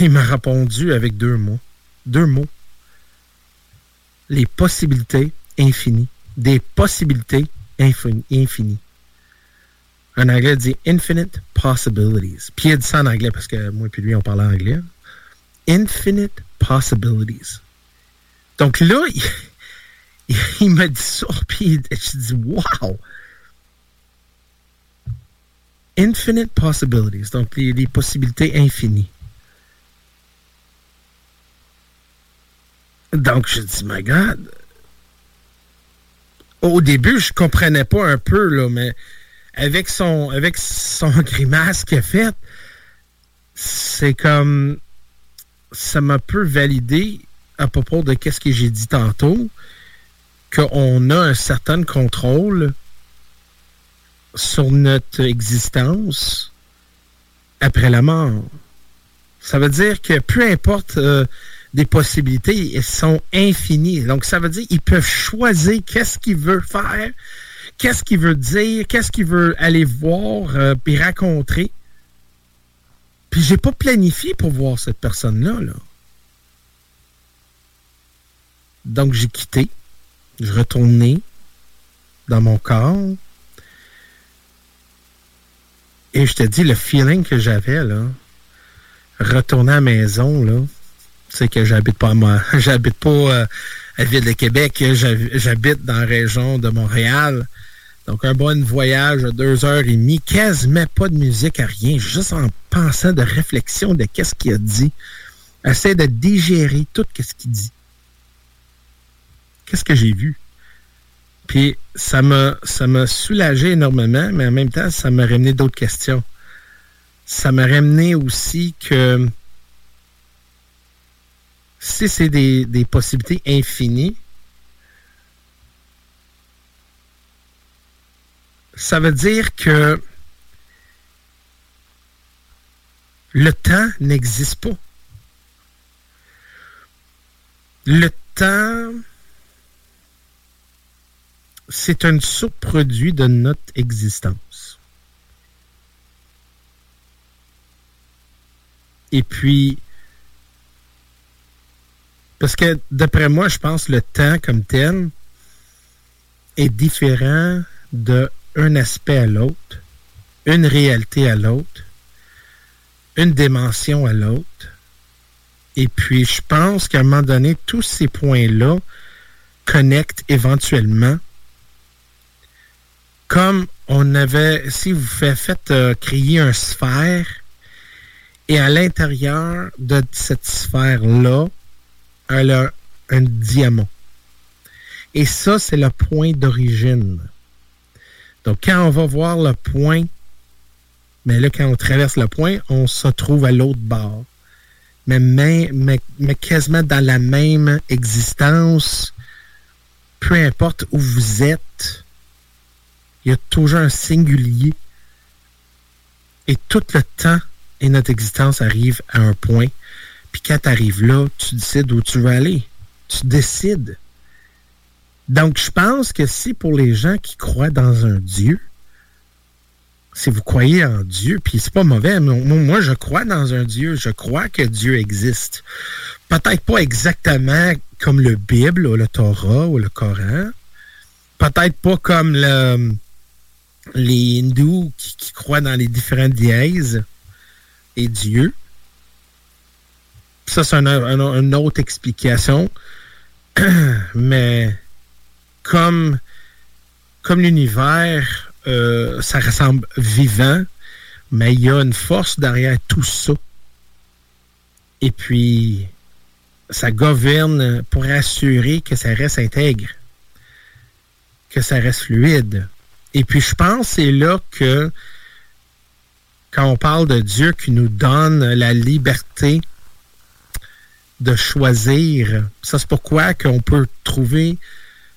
Il m'a répondu avec deux mots. Deux mots les possibilités infinies. Des possibilités infinies. En anglais, il dit infinite possibilities. Puis il dit ça en anglais parce que moi et lui, on parlait anglais. Infinite possibilities. Donc là, il, m'a dit ça, puis je dis wow! Infinite possibilities. Donc les possibilités infinies. Donc, je dis, my God. Au début, je comprenais pas un peu, là, mais avec son, avec son grimace qu'il a fait, c'est comme, ça m'a peu validé à propos de qu'est-ce que j'ai dit tantôt, qu'on a un certain contrôle sur notre existence après la mort. Ça veut dire que peu importe euh, des possibilités sont infinies. Donc, ça veut dire qu'ils peuvent choisir qu'est-ce qu'ils veulent faire, qu'est-ce qu'ils veulent dire, qu'est-ce qu'ils veulent aller voir euh, puis raconter. Puis j'ai pas planifié pour voir cette personne-là. Là. Donc, j'ai quitté. Je retournais dans mon corps. Et je te dis, le feeling que j'avais, là, retourner à la maison, là, sais que j'habite pas moi, j'habite pas euh, à la ville de Québec, j'habite dans la région de Montréal. Donc un bon voyage de deux heures et demie, quasiment pas de musique, à rien, juste en pensant de réflexion de qu'est-ce qu'il a dit. Essaie de digérer tout ce qu'il dit. Qu'est-ce que j'ai vu? Puis ça m'a soulagé énormément, mais en même temps, ça m'a ramené d'autres questions. Ça m'a ramené aussi que si c'est des, possibilités infinies, Ça veut dire que le temps n'existe pas. Le temps, c'est un sous-produit de notre existence. Et puis, parce que d'après moi, je pense que le temps comme tel est différent d'un aspect à l'autre, une réalité à l'autre, une dimension à l'autre. Et puis, je pense qu'à un moment donné, tous ces points-là connectent éventuellement. Comme on avait, si vous faites, euh, crier un sphère, et à l'intérieur de cette sphère-là, un diamant. Et ça, c'est le point d'origine. Donc, quand on va voir le point, mais là, quand on traverse le point, on se trouve à l'autre bord. Mais, mais, mais, quasiment dans la même existence, peu importe où vous êtes, il y a toujours un singulier. Et tout le temps et notre existence arrive à un point. Puis quand tu arrives là, tu décides où tu veux aller. Tu décides. Donc, je pense que si pour les gens qui croient dans un Dieu, si vous croyez en Dieu, puis c'est pas mauvais, moi, je crois dans un Dieu, je crois que Dieu existe. Peut-être pas exactement comme le Bible ou le Torah ou le Coran. Peut-être pas comme les hindous qui, qui, croient dans les différentes dièses et Dieu. Ça, c'est une autre explication. Mais comme, comme l'univers, euh, ça ressemble vivant, mais il y a une force derrière tout ça. Et puis, ça gouverne pour assurer que ça reste intègre, que ça reste fluide. Et puis, je pense c'est là que quand on parle de Dieu qui nous donne la liberté de choisir, ça c'est pourquoi qu'on peut trouver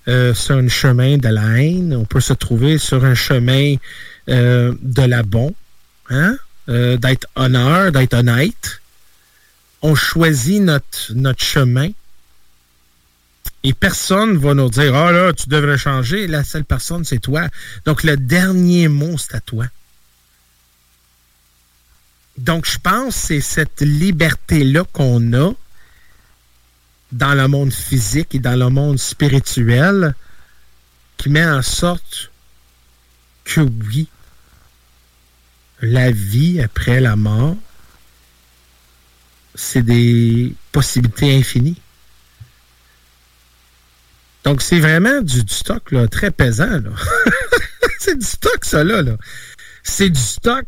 euh, sur un chemin de la haine, on peut se trouver sur un chemin euh, de la bon, hein? Euh, d'être honneur, d'être honnête. On choisit notre, chemin et personne va nous dire oh là, tu devrais changer. La seule personne, c'est toi. Donc le dernier mot, c'est à toi. Donc, je pense que c'est cette liberté-là qu'on a dans le monde physique et dans le monde spirituel qui met en sorte que oui, la vie après la mort, c'est des possibilités infinies. Donc, c'est vraiment du, stock là, très pesant. c'est du stock, ça, là. là. C'est du stock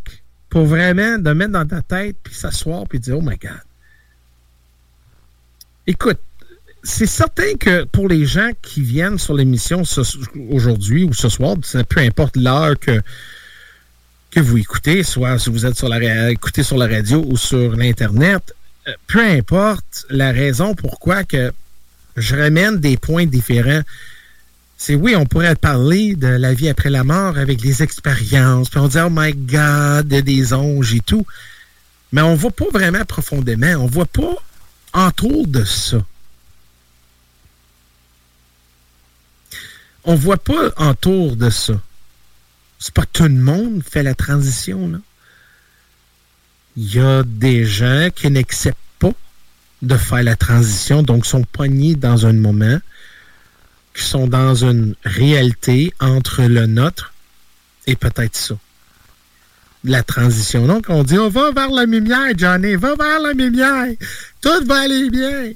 pour vraiment de mettre dans ta tête, puis s'asseoir, puis dire, oh my God. Écoute, c'est certain que pour les gens qui viennent sur l'émission aujourd'hui ou ce soir, peu importe l'heure que, que vous écoutez, soit si vous êtes sur la, sur la radio ou sur l'Internet, euh, peu importe la raison pourquoi que je ramène des points différents c'est oui, on pourrait parler de la vie après la mort avec les expériences, puis on dit oh my God, des anges et tout, mais on ne voit pas vraiment profondément, on ne voit pas autour de ça. On ne voit pas autour de ça. C'est pas tout le monde fait la transition. Il y a des gens qui n'acceptent pas de faire la transition, donc sont poignés dans un moment qui sont dans une réalité entre le nôtre et peut-être ça. La transition. Donc, on dit, on va vers la lumière, Johnny, va vers la lumière. Tout va aller bien.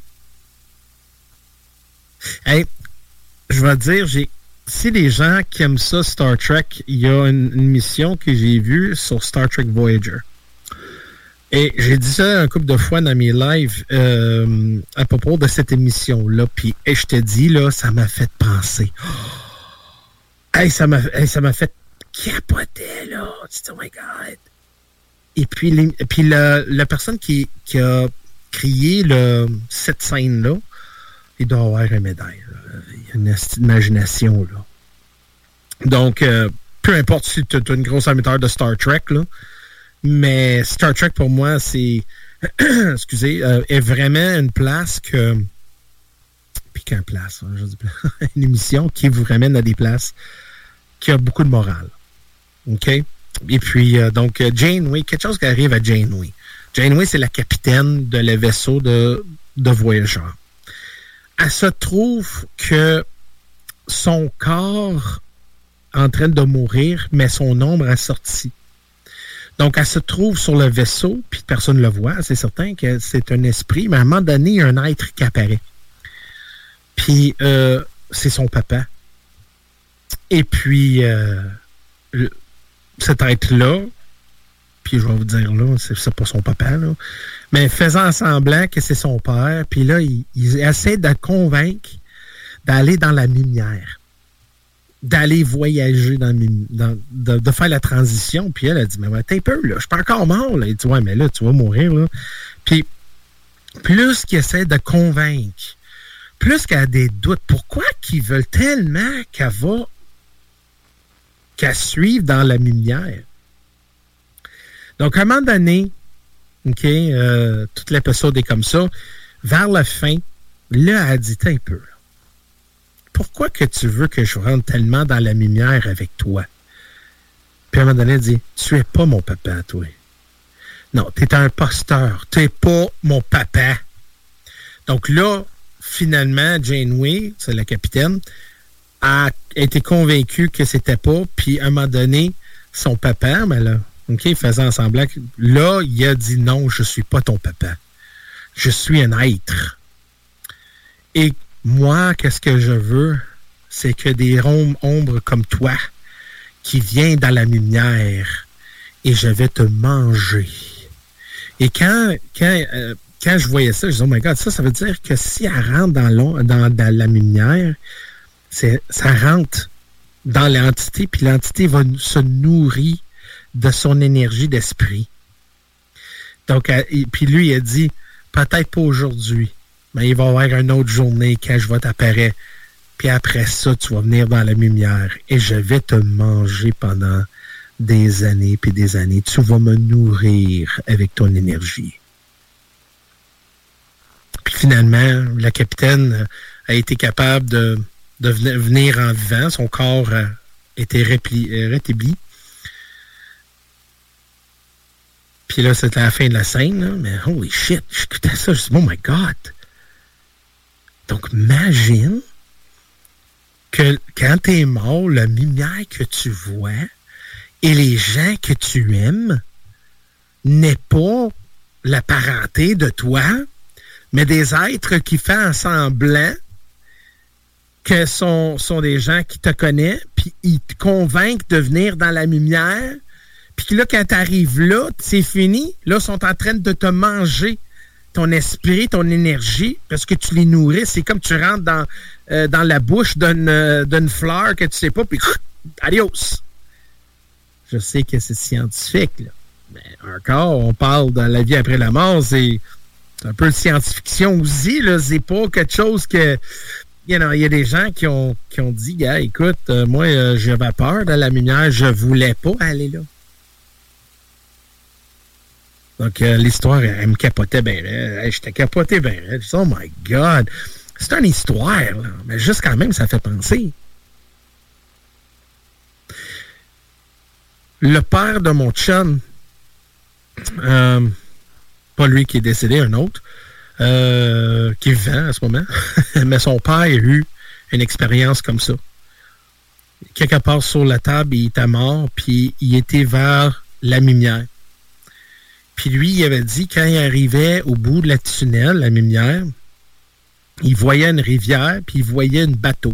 Je vais te dire, j'ai si les gens qui aiment ça, Star Trek, il y a une mission que j'ai vue sur Star Trek Voyager. Et j'ai dit ça un couple de fois dans mes lives euh, à propos de cette émission-là. Puis et je te dis, là, ça m'a fait penser. Hey, ça m'a fait capoter, là. Oh my God. Et puis, puis la, personne qui, a crié cette scène-là, il doit avoir une médaille. Une imagination, là. Donc, euh, peu importe si tu es une grosse amateur de Star Trek, là, mais Star Trek, pour moi, c'est. excusez, euh, est vraiment une place que. Puis qu'une place, hein, je dis, une émission qui vous ramène à des places qui a beaucoup de morale. OK? Et puis, euh, donc, Janeway, quelque chose qui arrive à Janeway. Janeway, c'est la capitaine de le vaisseau de, de voyageurs. Elle se trouve que son corps en train de mourir, mais son ombre a sorti. Donc, elle se trouve sur le vaisseau, puis personne ne le voit. C'est certain que c'est un esprit, mais à un moment donné, un être qui apparaît. Puis, euh, c'est son papa. Et puis, euh, cet être-là, puis je vais vous dire là, c'est pas son papa, là, mais faisant semblant que c'est son père, puis là, il, essaie de convaincre d'aller dans la lumière d'aller voyager dans, de, faire la transition. Puis elle a dit, mais t'es peu, là, je suis pas encore mort. Là. Il dit, ouais, mais là, tu vas mourir. Là. Puis plus qu'il essaie de convaincre, plus qu'elle a des doutes, pourquoi qu'ils veulent tellement qu'elle va qu'elle suive dans la lumière? Donc, à un moment donné, OK, euh, toute l'épisode est comme ça, vers la fin, là, elle dit, un peu pourquoi que tu veux que je rentre tellement dans la lumière avec toi? Puis à un moment donné, elle dit, tu es pas mon papa, toi. Non, tu es un imposteur. Tu n'es pas mon papa. Donc là, finalement, Janeway, c'est la capitaine, a été convaincue que c'était pas. Puis à un moment donné, son papa, mais là, Faisant semblant que là, il a dit non, je suis pas ton papa. Je suis un être. Et moi, qu'est-ce que je veux? C'est que des ombres comme toi qui viennent dans la lumière et je vais te manger. Et quand, quand, euh, quand je voyais ça, je disais, oh my God, ça, ça veut dire que si elle rentre dans, dans, dans la lumière, ça rentre dans l'entité, puis l'entité va se nourrir de son énergie d'esprit. Donc, puis lui, il a dit, peut-être pas aujourd'hui, mais il va y avoir une autre journée quand je vais t'apparaître. Puis après ça, tu vas venir dans la lumière et je vais te manger pendant des années puis des années. Tu vas me nourrir avec ton énergie. Puis finalement, la capitaine a été capable de, de venir en vivant. Son corps a été rétabli. Puis là, c'était la fin de la scène. Mais holy shit, j'écoutais ça. Je me oh my God. Donc, imagine que quand tu es mort, la lumière que tu vois et les gens que tu aimes n'est pas la parenté de toi, mais des êtres qui font semblant que sont, sont des gens qui te connaissent, puis ils te convainquent de venir dans la lumière, puis là, quand tu arrives là, c'est fini. Là, ils sont en train de te manger ton esprit, ton énergie, parce que tu les nourris. C'est comme tu rentres dans, euh, dans la bouche euh, d'une fleur que tu sais pas, puis adios. Je sais que c'est scientifique, là. mais encore, on parle de la vie après la mort, c'est un peu de science-fiction aussi. C'est pas quelque chose que. Il y a des gens qui ont, qui ont dit, gars, écoute, euh, moi, j'avais peur de la lumière, je voulais pas aller là. Donc, euh, l'histoire, elle, me capotait bien. J'étais capoté bien. Oh my God. C'est une histoire, mais juste quand même, ça fait penser. Le père de mon chum, euh, pas lui qui est décédé, un autre, euh, qui vivant à ce moment, mais son père a eu une expérience comme ça. Quelque part sur la table, il était mort, puis il était vers la lumière. Puis lui, il avait dit, quand il arrivait au bout de la tunnel, la lumière, il voyait une rivière, puis il voyait un bateau.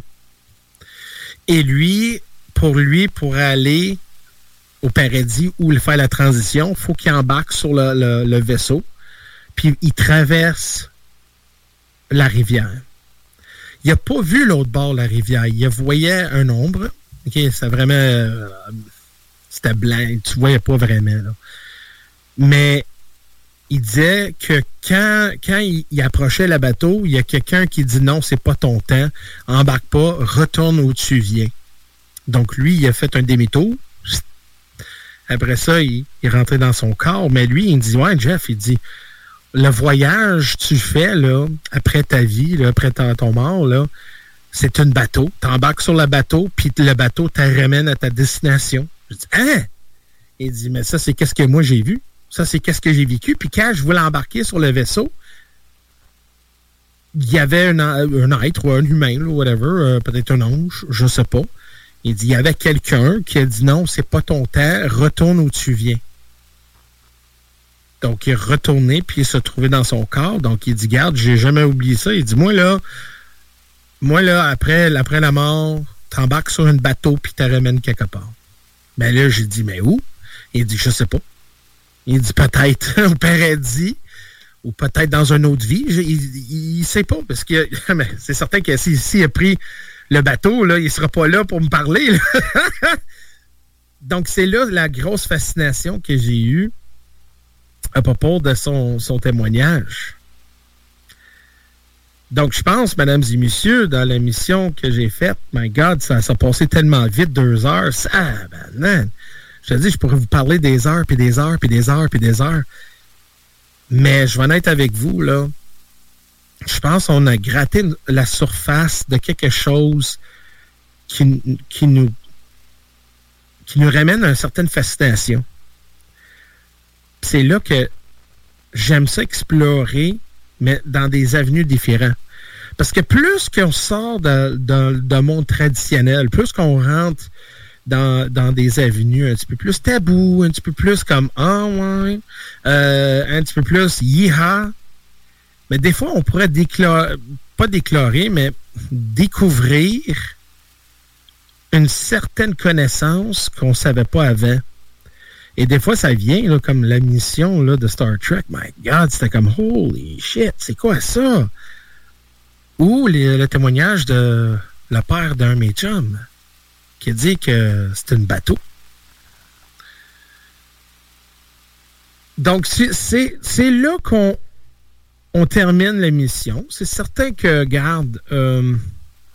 Et lui, pour lui, pour aller au paradis ou faire la transition, il faut qu'il embarque sur le, vaisseau, puis il traverse la rivière. Il n'a pas vu l'autre bord de la rivière. Il voyait un ombre. C'était vraiment... Euh, c'était blanc. Tu voyais pas vraiment. Mais il disait que quand, il, approchait le bateau, il y a quelqu'un qui dit non, c'est pas ton temps, embarque pas, retourne où tu viens. Donc, lui, il a fait un demi-tour. Après ça, il, est rentré dans son corps. Mais lui, il me dit, ouais, Jeff, il dit, le voyage que tu fais, là, après ta vie, là, après ton mort, là, c'est un bateau. Tu embarques sur le bateau, puis le bateau te ramène à ta destination. Je dis, hein? Il dit, mais ça, c'est qu'est-ce que moi j'ai vu? Ça, c'est qu'est-ce que j'ai vécu. Puis quand je voulais embarquer sur le vaisseau, il y avait un, un être ou un humain, ou whatever, euh, peut-être un ange, je sais pas. Il dit, il y avait quelqu'un qui a dit non, c'est pas ton temps, retourne où tu viens. Donc, il est retourné, puis il s'est trouvé dans son corps. Donc, il dit, garde, j'ai jamais oublié ça. Il dit, moi, là, moi, là, après, la mort, t'embarques sur un bateau, puis te ramènes quelque part. Ben là, j'ai dit, mais où? Il dit, je sais pas. Il dit, peut-être au paradis, ou peut-être dans une autre vie. il, ne sait pas, parce que c'est certain que s'il a pris le bateau, il sera pas là pour me parler. Donc, c'est là la grosse fascination que j'ai eue à propos de son, son témoignage. Donc, je pense, mesdames et messieurs, dans la mission que j'ai faite, my God, ça, ça a passé tellement vite, deux heures. Ça, ben, je te dis, je pourrais vous parler des heures, puis des heures, puis des heures, puis des heures. Mais je vais en être avec vous, là. Je pense qu'on a gratté la surface de quelque chose qui, nous qui nous ramène à une certaine fascination. C'est là que j'aime ça explorer mais dans des avenues différentes. Parce que plus qu'on sort d'un monde traditionnel, plus qu'on rentre dans, des avenues un petit peu plus tabou, un petit peu plus comme ah euh, un petit peu plus yiha. Mais des fois, on pourrait déclarer, pas déclarer, mais découvrir une certaine connaissance qu'on savait pas avant. Et des fois, ça vient, là, comme la mission là, de Star Trek. My God, c'était comme Holy shit, c'est quoi ça? Ou le témoignage de la père d'un médium qui dit que c'est un bateau. Donc, c'est là qu'on on termine l'émission. C'est certain que, garde, euh,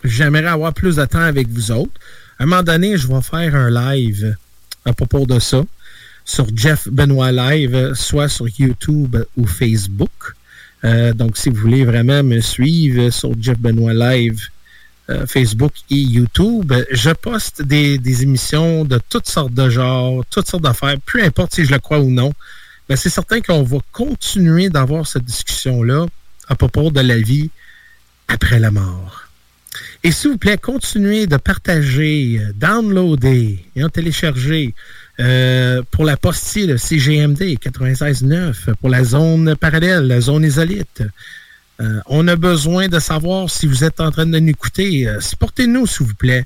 j'aimerais avoir plus de temps avec vous autres. À un moment donné, je vais faire un live à propos de ça sur Jeff Benoit Live, soit sur YouTube ou Facebook. Euh, donc, si vous voulez vraiment me suivre sur Jeff Benoit Live, euh, Facebook et YouTube, je poste des, émissions de toutes sortes de genres, toutes sortes d'affaires, peu importe si je le crois ou non. Mais c'est certain qu'on va continuer d'avoir cette discussion-là à propos de la vie après la mort. Et s'il vous plaît, continuez de partager, downloader et en télécharger euh, pour la postille, le CGMD 96.9, pour la zone parallèle, la zone isolite. Euh, on a besoin de savoir si vous êtes en train de nous écouter. Euh, supportez-nous, s'il vous plaît.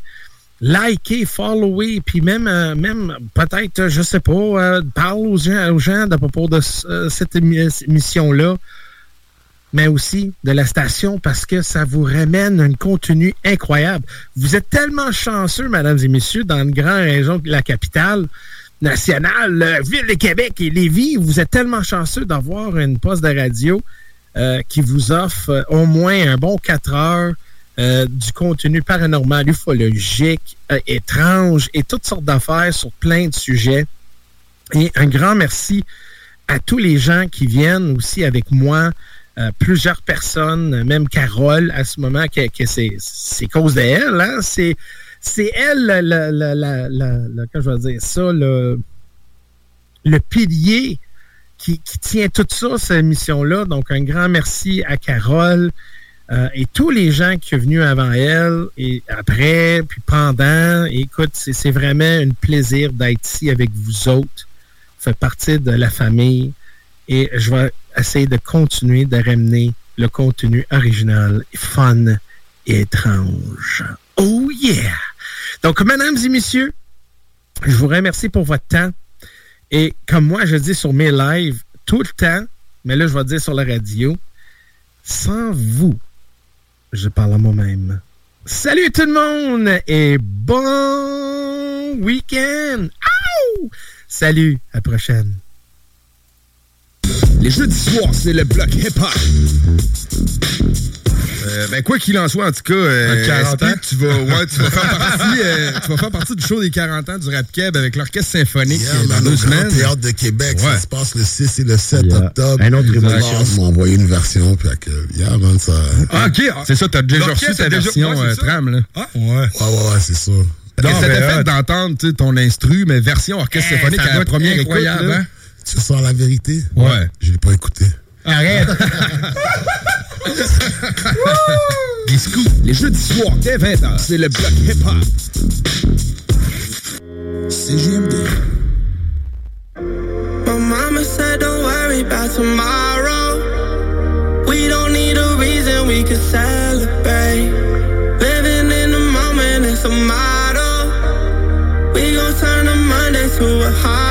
Likez, followez, puis même, même peut-être, je sais pas, parle aux gens, à propos de cette émission-là mais aussi de la station parce que ça vous ramène un contenu incroyable. Vous êtes tellement chanceux, mesdames et messieurs, dans une grande région la capitale nationale, ville de Québec et Lévis, vous êtes tellement chanceux d'avoir une poste de radio euh, qui vous offre euh, au moins un bon quatre heures euh, du contenu paranormal, ufologique, étrange et toutes sortes d'affaires sur plein de sujets. Et un grand merci à tous les gens qui viennent aussi avec moi plusieurs personnes, même Carole, à ce moment, que, c'est cause d'elle. Hein? C'est elle, la, je vais dire ça, le, le pilier qui, tient tout ça, cette mission-là. Donc, un grand merci à Carole euh, et tous les gens qui sont venus avant elle et après, puis pendant. écoute, c'est vraiment un plaisir d'être ici avec vous autres. Fait partie de la famille. Et je vais essayer de continuer de ramener le contenu original, fun et étrange. Oh yeah! Donc, mesdames et messieurs, je vous remercie pour votre temps. Et comme moi, je dis sur mes lives tout le temps, mais là, je vais dire sur la radio, sans vous, je parle à moi-même. Salut tout le monde et bon week-end! Salut, à la prochaine. Les jeudis soirs, c'est le bloc hip-hop. Euh, ben, quoi qu'il en soit, en tout cas, euh, tu vas, ouais, tu vas faire partie, euh, tu vas faire partie du show des 40 ans du Rap Keb avec l'Orchestre Symphonique yeah, dans deux semaines? Théâtre de Québec, ouais. ça se passe le 6 et le 7 yeah. octobre. Un autre révolution. Ils m'ont envoyé une version, puis que, yeah, man, ça. Ah, ok. C'est ça, t'as déjà reçu ta version ouais, euh, tram, là. Ah, ouais. Ouais, ouais, ouais c'est ça. Parce que c'était fait d'entendre ton instru, mais version orchestre symphonique à la première incroyable. Écoute. Hein. Tu sens la vérité? Ouais. Je l'ai pas écouté. Arrête! Les scoops, les jeudis soirs dès 20h, c'est le bloc hip-hop. CGMD. My mama said don't worry about tomorrow. We don't need a reason we can celebrate. Living in the moment is a motto. We gon' turn a Monday to a holiday.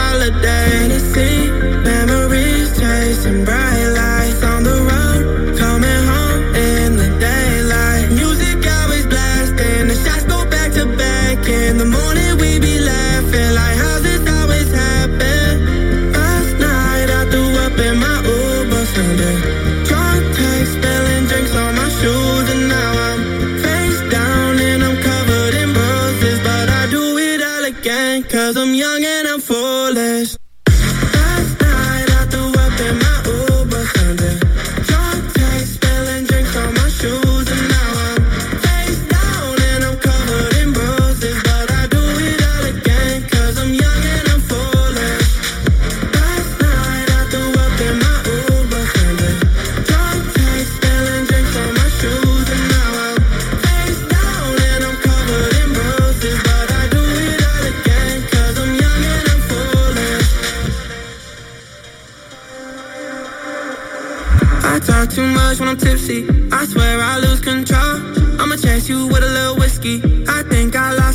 control. I'ma chase you with a little whiskey. I think I like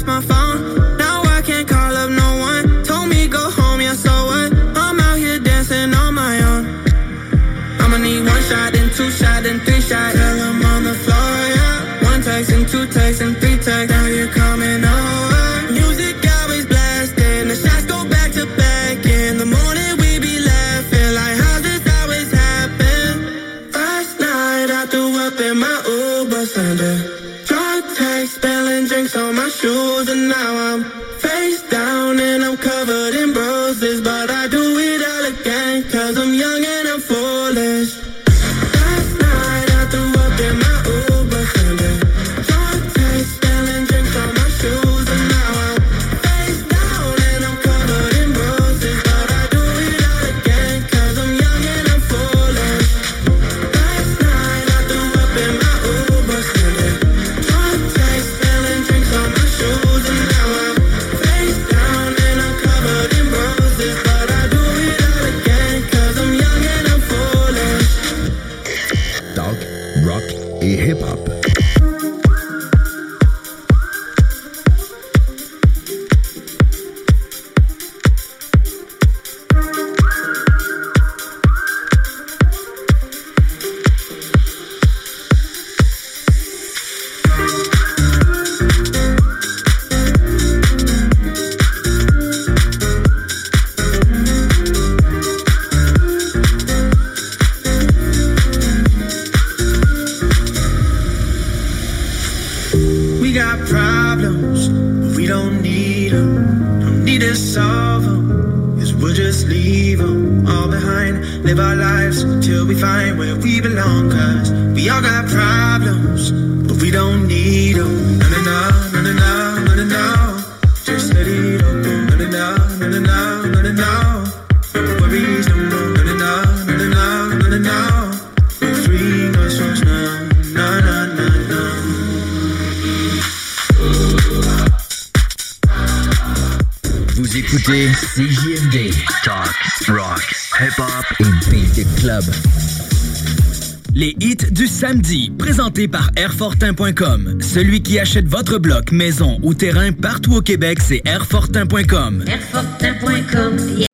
Présenté par Airfortin.com. Celui qui achète votre bloc, maison ou terrain partout au Québec, c'est Airfortin.com. Airfortin.com. Yeah.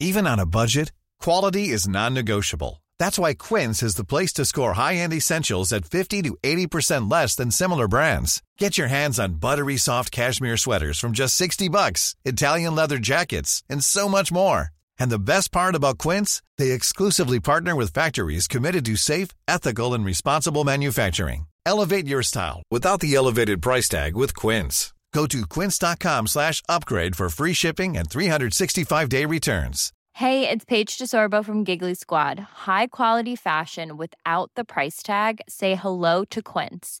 Even on a budget, quality is non-negotiable. That's why Quince is the place to score high-end essentials at 50 to 80% less than similar brands. Get your hands on buttery soft cashmere sweaters from just 60 bucks, Italian leather jackets, and so much more. And the best part about Quince, they exclusively partner with factories committed to safe, ethical, and responsible manufacturing. Elevate your style without the elevated price tag with Quince. Go to quince.com slash upgrade for free shipping and 365-day returns. Hey, it's Paige DeSorbo from Giggly Squad. High quality fashion without the price tag. Say hello to Quince.